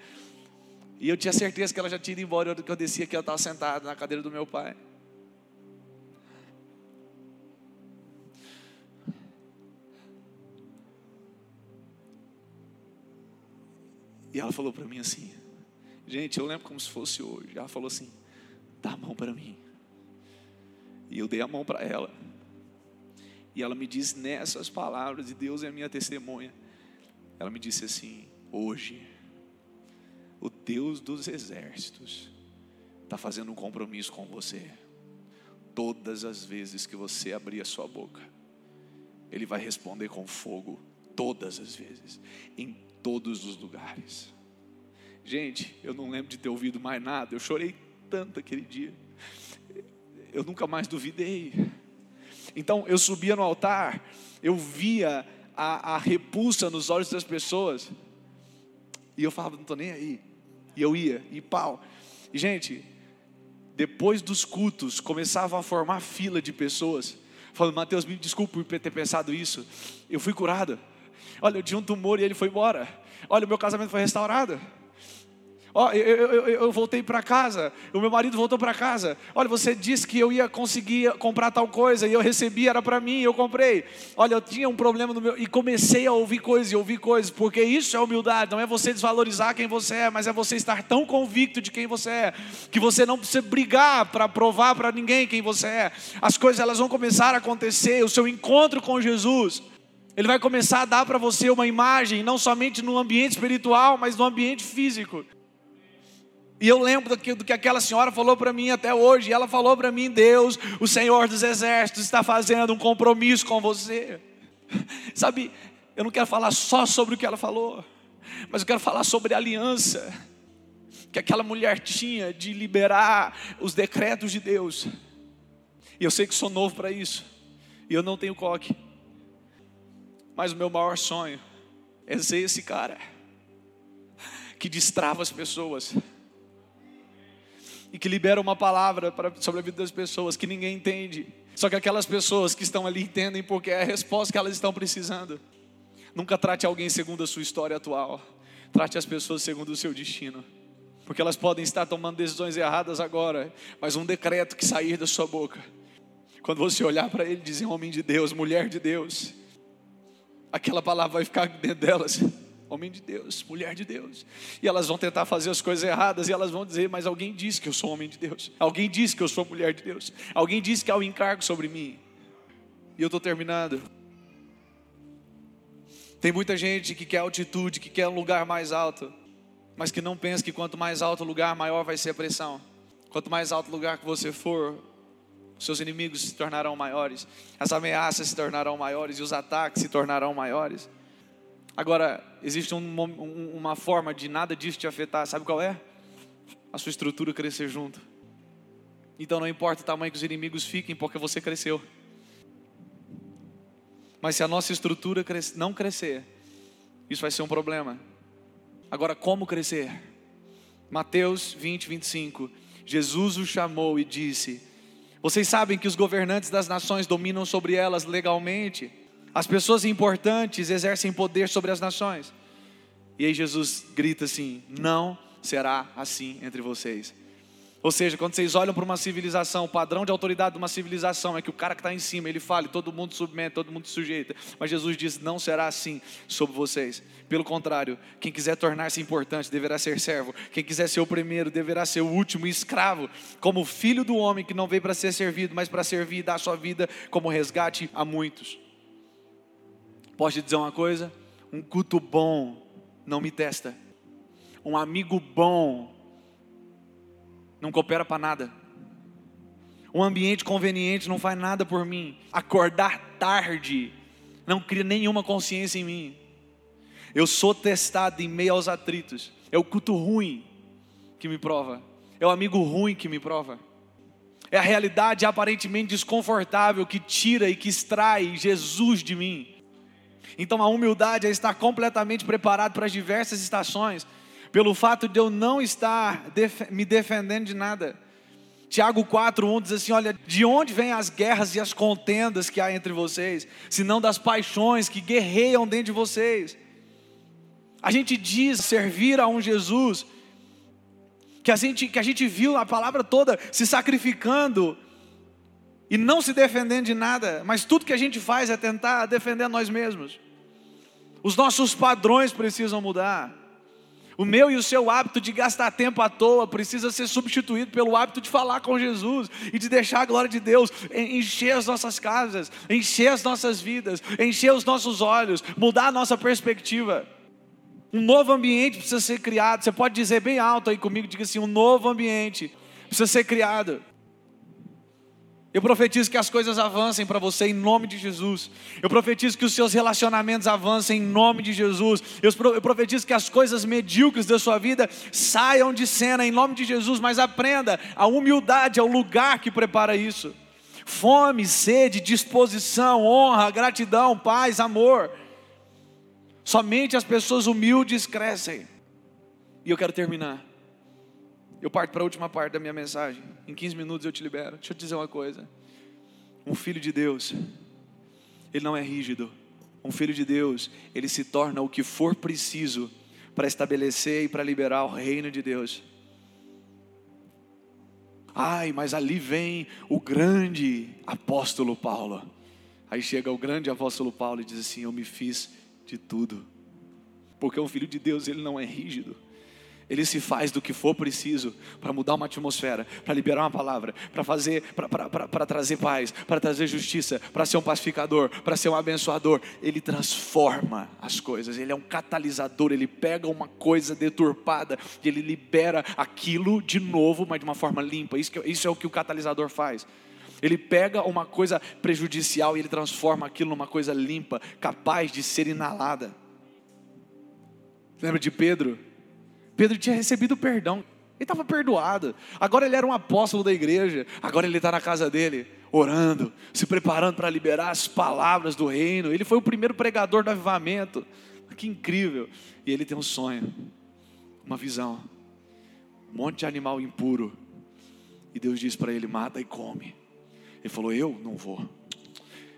E eu tinha certeza que ela já tinha ido embora, que eu descia que ela estava sentada na cadeira do meu pai. E ela falou para mim assim, gente, eu lembro como se fosse hoje. Ela falou assim: dá a mão para mim. E eu dei a mão para ela. E ela me disse nessas palavras, e Deus é a minha testemunha. Ela me disse assim: hoje, o Deus dos exércitos está fazendo um compromisso com você. Todas as vezes que você abrir a sua boca, Ele vai responder com fogo, todas as vezes, em todos os lugares. Gente, eu não lembro de ter ouvido mais nada, eu chorei tanto aquele dia, eu nunca mais duvidei. Então eu subia no altar, eu via a, a repulsa nos olhos das pessoas. E eu falava, não estou nem aí. E eu ia, e pau. E gente, depois dos cultos, começava a formar fila de pessoas. Falando, Mateus, me desculpe por ter pensado isso. Eu fui curado. Olha, eu tinha um tumor e ele foi embora. Olha, o meu casamento foi restaurado. Ó, eu, eu, eu voltei para casa, o meu marido voltou para casa. Olha, você disse que eu ia conseguir comprar tal coisa e eu recebi, era para mim, eu comprei. Olha, eu tinha um problema no meu. E comecei a ouvir coisas e ouvir coisas, porque isso é humildade, não é você desvalorizar quem você é, mas é você estar tão convicto de quem você é, que você não precisa brigar para provar para ninguém quem você é. As coisas elas vão começar a acontecer, o seu encontro com Jesus. Ele vai começar a dar para você uma imagem, não somente no ambiente espiritual, mas no ambiente físico. E eu lembro do que, do que aquela senhora falou para mim até hoje. Ela falou para mim: Deus, o Senhor dos Exércitos, está fazendo um compromisso com você. [laughs] Sabe, eu não quero falar só sobre o que ela falou, mas eu quero falar sobre a aliança que aquela mulher tinha de liberar os decretos de Deus. E eu sei que sou novo para isso, e eu não tenho coque, mas o meu maior sonho é ser esse cara que destrava as pessoas e que libera uma palavra sobre a vida das pessoas que ninguém entende. Só que aquelas pessoas que estão ali entendem porque é a resposta que elas estão precisando. Nunca trate alguém segundo a sua história atual. Trate as pessoas segundo o seu destino. Porque elas podem estar tomando decisões erradas agora, mas um decreto que sair da sua boca. Quando você olhar para ele dizer homem de Deus, mulher de Deus, aquela palavra vai ficar dentro delas homem de Deus, mulher de Deus. E elas vão tentar fazer as coisas erradas e elas vão dizer: Mas alguém disse que eu sou homem de Deus. Alguém disse que eu sou mulher de Deus. Alguém disse que há um encargo sobre mim. E eu estou terminando. Tem muita gente que quer altitude, que quer um lugar mais alto, mas que não pensa que quanto mais alto o lugar, maior vai ser a pressão. Quanto mais alto o lugar que você for, seus inimigos se tornarão maiores, as ameaças se tornarão maiores e os ataques se tornarão maiores. Agora, existe um, um, uma forma de nada disso te afetar, sabe qual é? A sua estrutura crescer junto. Então não importa o tamanho que os inimigos fiquem, porque você cresceu. Mas se a nossa estrutura não crescer, isso vai ser um problema. Agora, como crescer? Mateus 20, 25. Jesus o chamou e disse: Vocês sabem que os governantes das nações dominam sobre elas legalmente as pessoas importantes exercem poder sobre as nações. E aí Jesus grita assim: Não será assim entre vocês. Ou seja, quando vocês olham para uma civilização, o padrão de autoridade de uma civilização é que o cara que está em cima, ele fale, todo mundo submete, todo mundo sujeita. Mas Jesus diz: não será assim sobre vocês. Pelo contrário, quem quiser tornar-se importante deverá ser servo. Quem quiser ser o primeiro deverá ser o último, escravo. Como filho do homem que não veio para ser servido, mas para servir e dar sua vida como resgate a muitos. Posso te dizer uma coisa? Um culto bom não me testa. Um amigo bom não coopera para nada. Um ambiente conveniente não faz nada por mim. Acordar tarde não cria nenhuma consciência em mim. Eu sou testado em meio aos atritos. É o culto ruim que me prova. É o amigo ruim que me prova. É a realidade aparentemente desconfortável que tira e que extrai Jesus de mim. Então a humildade é estar completamente preparado para as diversas estações pelo fato de eu não estar me defendendo de nada. Tiago 4:1 diz assim: Olha, de onde vêm as guerras e as contendas que há entre vocês, senão das paixões que guerreiam dentro de vocês? A gente diz servir a um Jesus que a gente, que a gente viu a palavra toda se sacrificando e não se defendendo de nada, mas tudo que a gente faz é tentar defender nós mesmos. Os nossos padrões precisam mudar. O meu e o seu hábito de gastar tempo à toa precisa ser substituído pelo hábito de falar com Jesus e de deixar a glória de Deus encher as nossas casas, encher as nossas vidas, encher os nossos olhos, mudar a nossa perspectiva. Um novo ambiente precisa ser criado. Você pode dizer bem alto aí comigo, diga assim: um novo ambiente precisa ser criado. Eu profetizo que as coisas avancem para você em nome de Jesus. Eu profetizo que os seus relacionamentos avancem em nome de Jesus. Eu profetizo que as coisas medíocres da sua vida saiam de cena em nome de Jesus. Mas aprenda: a humildade é o lugar que prepara isso. Fome, sede, disposição, honra, gratidão, paz, amor. Somente as pessoas humildes crescem. E eu quero terminar. Eu parto para a última parte da minha mensagem. Em 15 minutos eu te libero. Deixa eu te dizer uma coisa. Um filho de Deus, ele não é rígido. Um filho de Deus, ele se torna o que for preciso para estabelecer e para liberar o reino de Deus. Ai, mas ali vem o grande apóstolo Paulo. Aí chega o grande apóstolo Paulo e diz assim: Eu me fiz de tudo. Porque um filho de Deus, ele não é rígido. Ele se faz do que for preciso para mudar uma atmosfera, para liberar uma palavra, para fazer, para trazer paz, para trazer justiça, para ser um pacificador, para ser um abençoador. Ele transforma as coisas. Ele é um catalisador. Ele pega uma coisa deturpada e ele libera aquilo de novo, mas de uma forma limpa. Isso, isso é o que o catalisador faz. Ele pega uma coisa prejudicial e ele transforma aquilo numa coisa limpa, capaz de ser inalada. Lembra de Pedro? Pedro tinha recebido perdão, ele estava perdoado. Agora ele era um apóstolo da igreja. Agora ele está na casa dele, orando, se preparando para liberar as palavras do reino. Ele foi o primeiro pregador do avivamento. Que incrível! E ele tem um sonho, uma visão, um monte de animal impuro. E Deus diz para ele: mata e come. Ele falou: Eu não vou.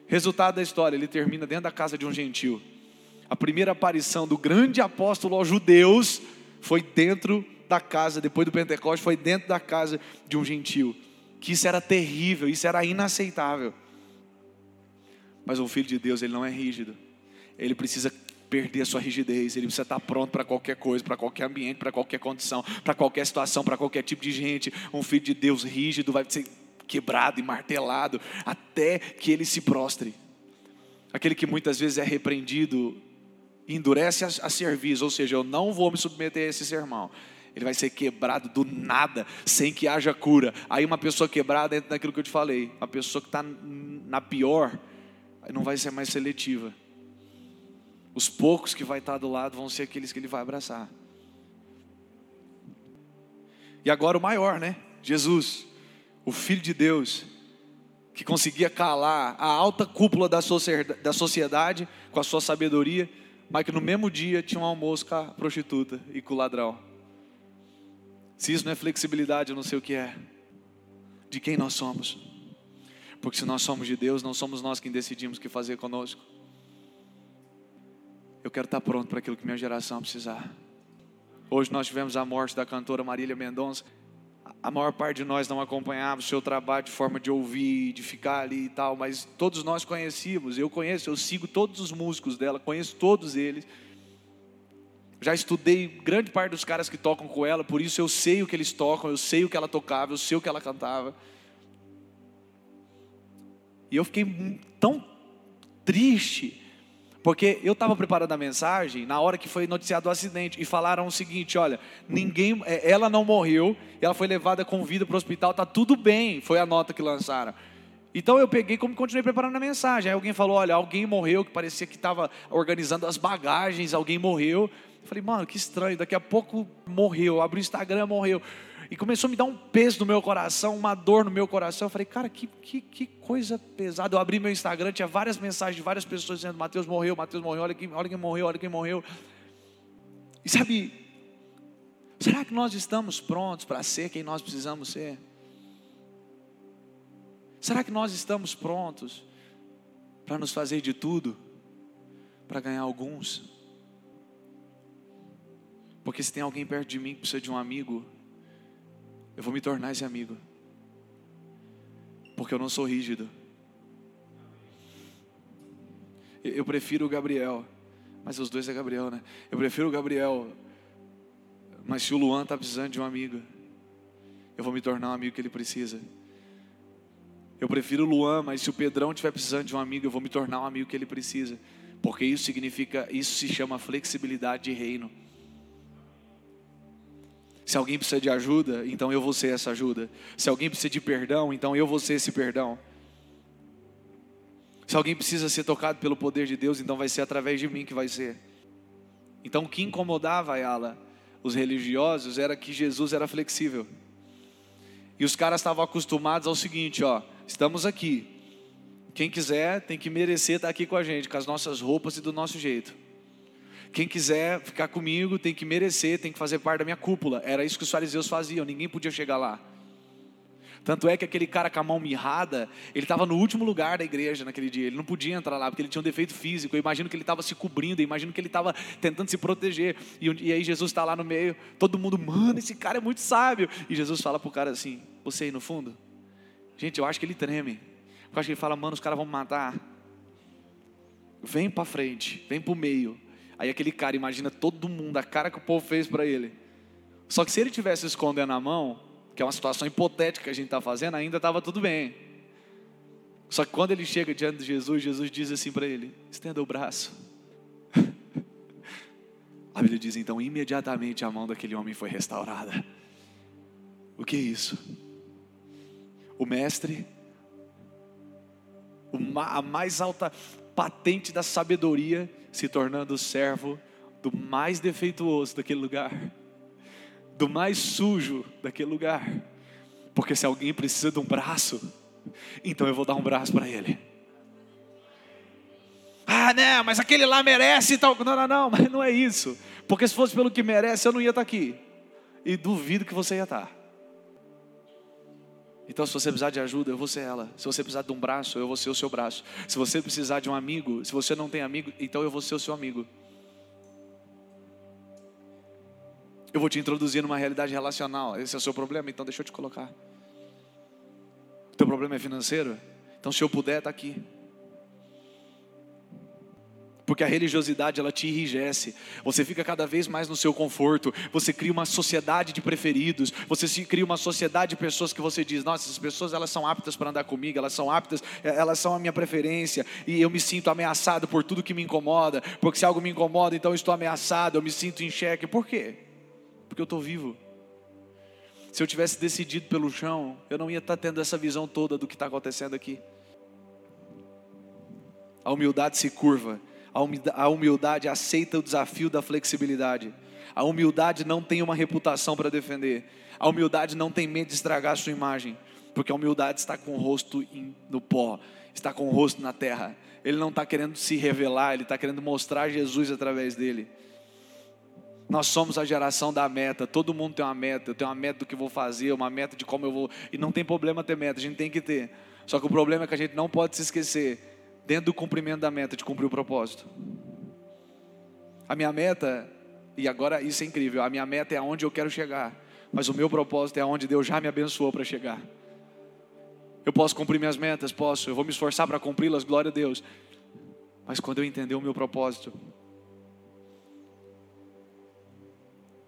Resultado da história: ele termina dentro da casa de um gentil. A primeira aparição do grande apóstolo aos judeus foi dentro da casa, depois do Pentecostes, foi dentro da casa de um gentil. Que isso era terrível, isso era inaceitável. Mas o filho de Deus, ele não é rígido. Ele precisa perder a sua rigidez, ele precisa estar pronto para qualquer coisa, para qualquer ambiente, para qualquer condição, para qualquer situação, para qualquer tipo de gente. Um filho de Deus rígido vai ser quebrado e martelado até que ele se prostre. Aquele que muitas vezes é repreendido endurece a, a cerviz, ou seja, eu não vou me submeter a esse sermão. Ele vai ser quebrado do nada, sem que haja cura. Aí uma pessoa quebrada dentro daquilo que eu te falei, uma pessoa que está na pior, não vai ser mais seletiva. Os poucos que vai estar do lado vão ser aqueles que ele vai abraçar. E agora o maior, né? Jesus, o Filho de Deus, que conseguia calar a alta cúpula da sociedade com a sua sabedoria mas que no mesmo dia tinha um almoço com a prostituta e com o ladrão. Se isso não é flexibilidade, eu não sei o que é. De quem nós somos? Porque se nós somos de Deus, não somos nós quem decidimos o que fazer conosco. Eu quero estar pronto para aquilo que minha geração precisar. Hoje nós tivemos a morte da cantora Marília Mendonça. A maior parte de nós não acompanhava o seu trabalho de forma de ouvir, de ficar ali e tal, mas todos nós conhecíamos. Eu conheço, eu sigo todos os músicos dela, conheço todos eles. Já estudei grande parte dos caras que tocam com ela, por isso eu sei o que eles tocam, eu sei o que ela tocava, eu sei o que ela cantava. E eu fiquei tão triste, porque eu estava preparando a mensagem na hora que foi noticiado o acidente e falaram o seguinte: olha, ninguém, é, ela não morreu, ela foi levada com vida para o hospital, tá tudo bem, foi a nota que lançaram. Então eu peguei como continuei preparando a mensagem. Aí alguém falou: olha, alguém morreu, que parecia que estava organizando as bagagens, alguém morreu. Eu falei, mano, que estranho, daqui a pouco morreu, abri o Instagram, morreu. E começou a me dar um peso no meu coração, uma dor no meu coração. Eu falei, cara, que, que, que coisa pesada. Eu abri meu Instagram, tinha várias mensagens de várias pessoas dizendo: Mateus morreu, Mateus morreu, olha quem, olha quem morreu, olha quem morreu. E sabe, será que nós estamos prontos para ser quem nós precisamos ser? Será que nós estamos prontos para nos fazer de tudo para ganhar alguns? Porque se tem alguém perto de mim que precisa de um amigo, eu vou me tornar esse amigo. Porque eu não sou rígido. Eu prefiro o Gabriel. Mas os dois é Gabriel, né? Eu prefiro o Gabriel. Mas se o Luan está precisando de um amigo, eu vou me tornar um amigo que ele precisa. Eu prefiro o Luan, mas se o Pedrão estiver precisando de um amigo, eu vou me tornar um amigo que ele precisa. Porque isso significa, isso se chama flexibilidade de reino. Se alguém precisa de ajuda, então eu vou ser essa ajuda. Se alguém precisa de perdão, então eu vou ser esse perdão. Se alguém precisa ser tocado pelo poder de Deus, então vai ser através de mim que vai ser. Então o que incomodava ela, os religiosos, era que Jesus era flexível. E os caras estavam acostumados ao seguinte, ó, estamos aqui. Quem quiser tem que merecer estar aqui com a gente, com as nossas roupas e do nosso jeito. Quem quiser ficar comigo tem que merecer, tem que fazer parte da minha cúpula. Era isso que os fariseus faziam, ninguém podia chegar lá. Tanto é que aquele cara com a mão mirrada, ele estava no último lugar da igreja naquele dia. Ele não podia entrar lá porque ele tinha um defeito físico. Eu imagino que ele estava se cobrindo, eu imagino que ele estava tentando se proteger. E, e aí Jesus está lá no meio, todo mundo, mano, esse cara é muito sábio. E Jesus fala para o cara assim: Você aí no fundo? Gente, eu acho que ele treme. Eu acho que ele fala, mano, os caras vão me matar. Vem para frente, vem para o meio. Aí aquele cara imagina todo mundo, a cara que o povo fez para ele. Só que se ele tivesse escondendo a mão, que é uma situação hipotética que a gente está fazendo, ainda estava tudo bem. Só que quando ele chega diante de Jesus, Jesus diz assim para ele: estenda o braço. [laughs] A Bíblia diz então: imediatamente a mão daquele homem foi restaurada. O que é isso? O mestre, a mais alta patente da sabedoria, se tornando servo do mais defeituoso daquele lugar, do mais sujo daquele lugar. Porque se alguém precisa de um braço, então eu vou dar um braço para ele. Ah, né, mas aquele lá merece tal. Não, não, não, [laughs] mas não é isso. Porque se fosse pelo que merece, eu não ia estar aqui. E duvido que você ia estar. Então, se você precisar de ajuda, eu vou ser ela. Se você precisar de um braço, eu vou ser o seu braço. Se você precisar de um amigo, se você não tem amigo, então eu vou ser o seu amigo. Eu vou te introduzir numa realidade relacional. Esse é o seu problema, então deixa eu te colocar. O teu problema é financeiro? Então, se eu puder, está aqui porque a religiosidade ela te enrijece. Você fica cada vez mais no seu conforto. Você cria uma sociedade de preferidos. Você cria uma sociedade de pessoas que você diz: "Nossa, essas pessoas elas são aptas para andar comigo, elas são aptas, eh, elas são a minha preferência". E eu me sinto ameaçado por tudo que me incomoda, porque se algo me incomoda, então eu estou ameaçado, eu me sinto em xeque. Por quê? Porque eu estou vivo. Se eu tivesse decidido pelo chão, eu não ia estar tendo essa visão toda do que está acontecendo aqui. A humildade se curva a humildade aceita o desafio da flexibilidade. A humildade não tem uma reputação para defender. A humildade não tem medo de estragar a sua imagem. Porque a humildade está com o rosto no pó, está com o rosto na terra. Ele não está querendo se revelar, ele está querendo mostrar Jesus através dele. Nós somos a geração da meta. Todo mundo tem uma meta. Eu tenho uma meta do que vou fazer, uma meta de como eu vou. E não tem problema ter meta, a gente tem que ter. Só que o problema é que a gente não pode se esquecer dentro do cumprimento da meta, de cumprir o propósito. A minha meta, e agora isso é incrível, a minha meta é aonde eu quero chegar. mas o meu propósito é onde Deus já me abençoou para chegar. Eu posso cumprir minhas metas, posso, eu vou me esforçar para cumpri-las, glória a Deus. Mas quando eu entender o meu propósito,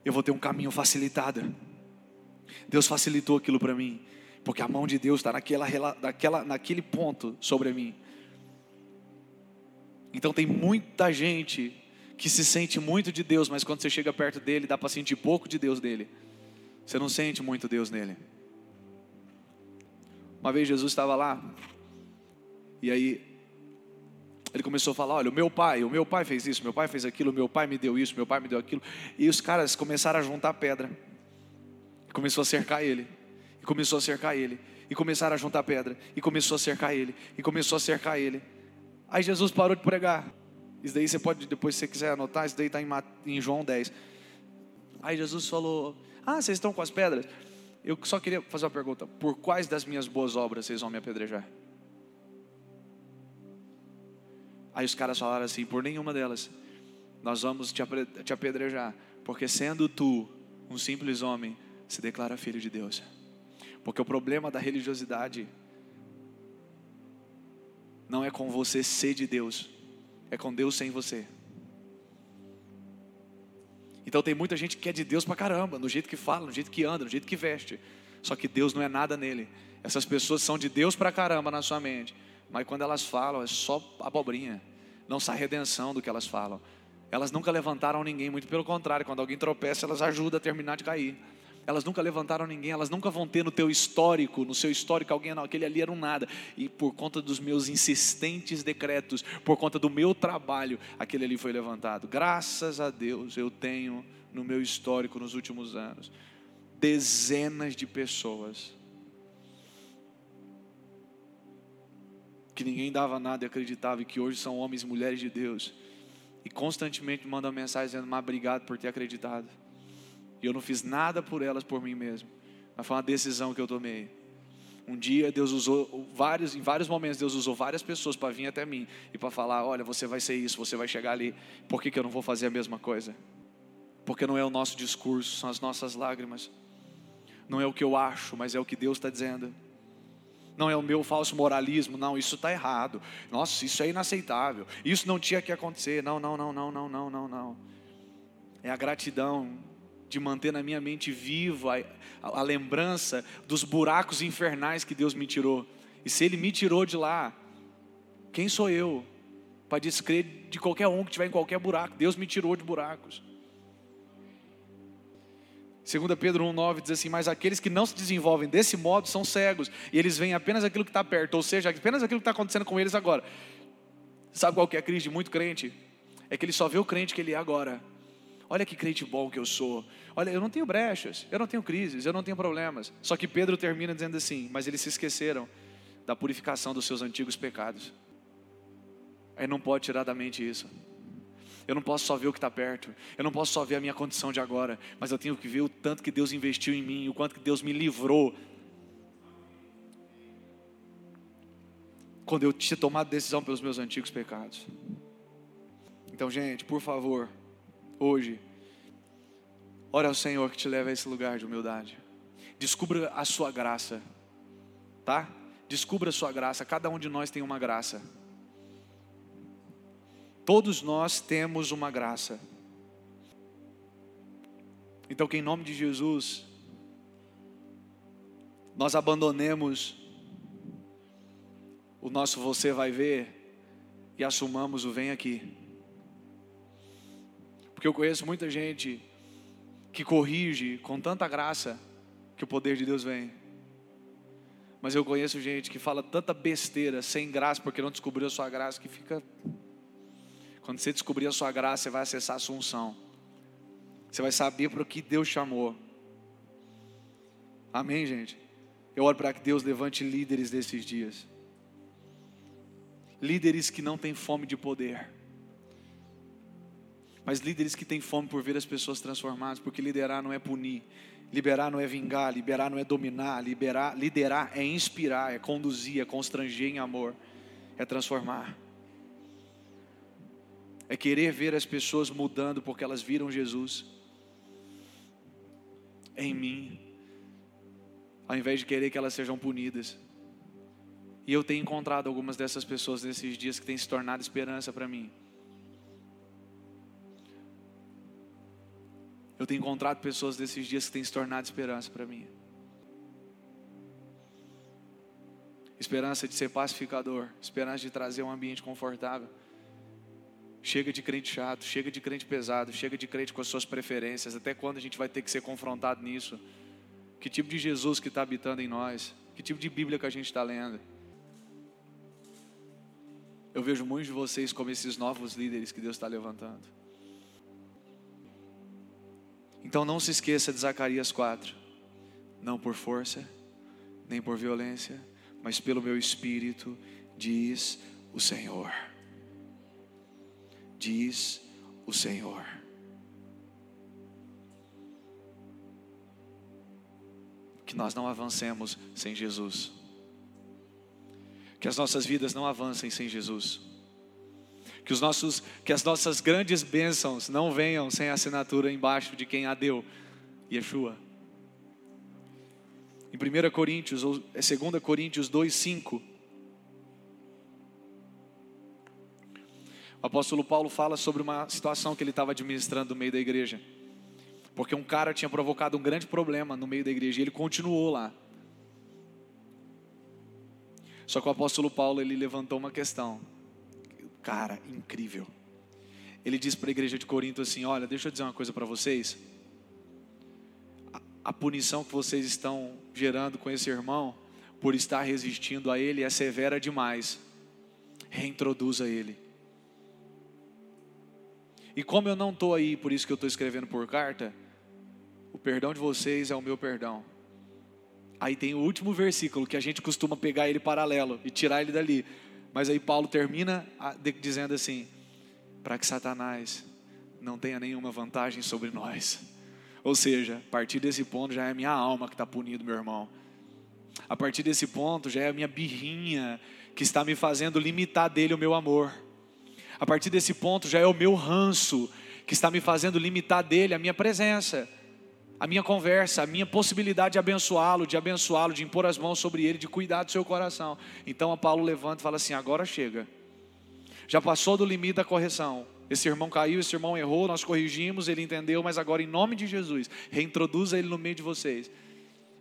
eu vou ter um caminho facilitado. Deus facilitou aquilo para mim, porque a mão de Deus está naquela, naquela, naquele ponto sobre mim. Então tem muita gente que se sente muito de Deus, mas quando você chega perto dele, dá para sentir pouco de Deus dele. Você não sente muito Deus nele. Uma vez Jesus estava lá, e aí ele começou a falar: Olha, o meu pai, o meu pai fez isso, meu pai fez aquilo, meu pai me deu isso, meu pai me deu aquilo. E os caras começaram a juntar pedra. E começou a cercar ele. E começou a cercar ele. E começaram a juntar pedra. E começou a cercar ele. E começou a cercar ele. Aí Jesus parou de pregar. Isso daí você pode, depois se você quiser anotar, isso daí está em, em João 10. Aí Jesus falou: Ah, vocês estão com as pedras? Eu só queria fazer uma pergunta: Por quais das minhas boas obras vocês vão me apedrejar? Aí os caras falaram assim: Por nenhuma delas. Nós vamos te apedrejar. Porque sendo tu um simples homem, se declara filho de Deus. Porque o problema da religiosidade não é com você ser de Deus, é com Deus sem você. Então tem muita gente que é de Deus pra caramba, no jeito que fala, no jeito que anda, no jeito que veste. Só que Deus não é nada nele. Essas pessoas são de Deus pra caramba na sua mente, mas quando elas falam é só abobrinha. Não sai redenção do que elas falam. Elas nunca levantaram ninguém, muito pelo contrário, quando alguém tropeça, elas ajudam a terminar de cair elas nunca levantaram ninguém, elas nunca vão ter no teu histórico, no seu histórico alguém, não, aquele ali era um nada. E por conta dos meus insistentes decretos, por conta do meu trabalho, aquele ali foi levantado. Graças a Deus eu tenho no meu histórico nos últimos anos dezenas de pessoas que ninguém dava nada e acreditava e que hoje são homens e mulheres de Deus e constantemente mandam mensagem dizendo: "Mas obrigado por ter acreditado". E eu não fiz nada por elas por mim mesmo. Mas foi uma decisão que eu tomei. Um dia Deus usou vários, em vários momentos Deus usou várias pessoas para vir até mim e para falar, olha, você vai ser isso, você vai chegar ali. Por que, que eu não vou fazer a mesma coisa? Porque não é o nosso discurso, são as nossas lágrimas. Não é o que eu acho, mas é o que Deus está dizendo. Não é o meu falso moralismo, não, isso está errado. Nossa, isso é inaceitável. Isso não tinha que acontecer. Não, não, não, não, não, não, não, não. É a gratidão de manter na minha mente viva a, a, lembrança dos buracos infernais que Deus me tirou. E se Ele me tirou de lá, quem sou eu para descrer de qualquer um que estiver em qualquer buraco? Deus me tirou de buracos. 2 Pedro 1,9 diz assim: Mas aqueles que não se desenvolvem desse modo são cegos, e eles veem apenas aquilo que está perto, ou seja, apenas aquilo que está acontecendo com eles agora. Sabe qual que é a crise de muito crente? É que ele só vê o crente que ele é agora. Olha que crente bom que eu sou. Olha, eu não tenho brechas, eu não tenho crises, eu não tenho problemas. Só que Pedro termina dizendo assim: Mas eles se esqueceram da purificação dos seus antigos pecados. Aí não pode tirar da mente isso. Eu não posso só ver o que está perto. Eu não posso só ver a minha condição de agora. Mas eu tenho que ver o tanto que Deus investiu em mim, o quanto que Deus me livrou. Quando eu tinha tomado decisão pelos meus antigos pecados. Então, gente, por favor, hoje, ora ao Senhor que te leva a esse lugar de humildade. Descubra a sua graça, tá? Descubra a sua graça. Cada um de nós tem uma graça. Todos nós temos uma graça. Então, que em nome de Jesus, nós abandonemos o nosso você vai ver e assumamos o vem aqui. Porque eu conheço muita gente que corrige com tanta graça que o poder de Deus vem. Mas eu conheço gente que fala tanta besteira sem graça porque não descobriu a sua graça que fica. Quando você descobrir a sua graça, você vai acessar a sua unção. Você vai saber para o que Deus chamou. Amém, gente? Eu oro para que Deus levante líderes desses dias. Líderes que não têm fome de poder mas líderes que têm fome por ver as pessoas transformadas, porque liderar não é punir, liberar não é vingar, liberar não é dominar, liberar, liderar é inspirar, é conduzir, é constranger em amor, é transformar. É querer ver as pessoas mudando porque elas viram Jesus. em mim, ao invés de querer que elas sejam punidas. E eu tenho encontrado algumas dessas pessoas nesses dias que têm se tornado esperança para mim. Eu tenho encontrado pessoas desses dias que têm se tornado esperança para mim. Esperança de ser pacificador, esperança de trazer um ambiente confortável. Chega de crente chato, chega de crente pesado, chega de crente com as suas preferências. Até quando a gente vai ter que ser confrontado nisso? Que tipo de Jesus que está habitando em nós? Que tipo de Bíblia que a gente está lendo? Eu vejo muitos de vocês como esses novos líderes que Deus está levantando. Então não se esqueça de Zacarias 4. Não por força, nem por violência, mas pelo meu espírito, diz o Senhor. Diz o Senhor. Que nós não avancemos sem Jesus. Que as nossas vidas não avancem sem Jesus. Que, os nossos, que as nossas grandes bênçãos não venham sem a assinatura embaixo de quem a deu, Yeshua. Em 1 Coríntios, ou 2 é Coríntios 2, 5. O apóstolo Paulo fala sobre uma situação que ele estava administrando no meio da igreja. Porque um cara tinha provocado um grande problema no meio da igreja e ele continuou lá. Só que o apóstolo Paulo ele levantou uma questão cara incrível. Ele diz para a igreja de Corinto assim: Olha, deixa eu dizer uma coisa para vocês. A, a punição que vocês estão gerando com esse irmão, por estar resistindo a ele, é severa demais. Reintroduza ele. E como eu não estou aí, por isso que eu estou escrevendo por carta, o perdão de vocês é o meu perdão. Aí tem o último versículo que a gente costuma pegar ele paralelo e tirar ele dali. Mas aí Paulo termina dizendo assim: para que Satanás não tenha nenhuma vantagem sobre nós. Ou seja, a partir desse ponto já é a minha alma que está punido, meu irmão. A partir desse ponto já é a minha birrinha que está me fazendo limitar dele o meu amor. A partir desse ponto já é o meu ranço que está me fazendo limitar dele a minha presença a minha conversa, a minha possibilidade de abençoá-lo, de abençoá-lo, de impor as mãos sobre ele, de cuidar do seu coração. Então a Paulo levanta e fala assim: agora chega. Já passou do limite da correção. Esse irmão caiu, esse irmão errou, nós corrigimos, ele entendeu, mas agora, em nome de Jesus, reintroduza ele no meio de vocês.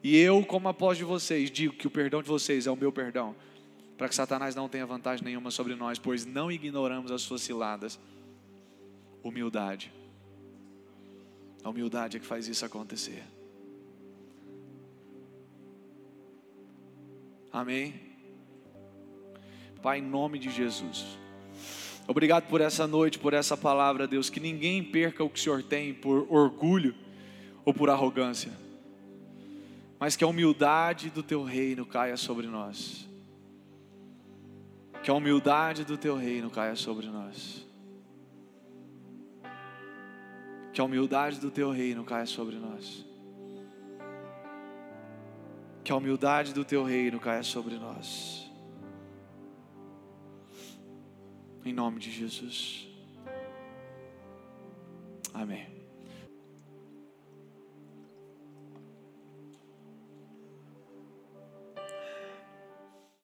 E eu, como após de vocês, digo que o perdão de vocês é o meu perdão, para que Satanás não tenha vantagem nenhuma sobre nós, pois não ignoramos as suas ciladas. Humildade. A humildade é que faz isso acontecer. Amém? Pai, em nome de Jesus. Obrigado por essa noite, por essa palavra, Deus. Que ninguém perca o que o Senhor tem por orgulho ou por arrogância, mas que a humildade do Teu reino caia sobre nós. Que a humildade do Teu reino caia sobre nós. Que a humildade do teu reino caia sobre nós. Que a humildade do teu reino caia sobre nós. Em nome de Jesus. Amém.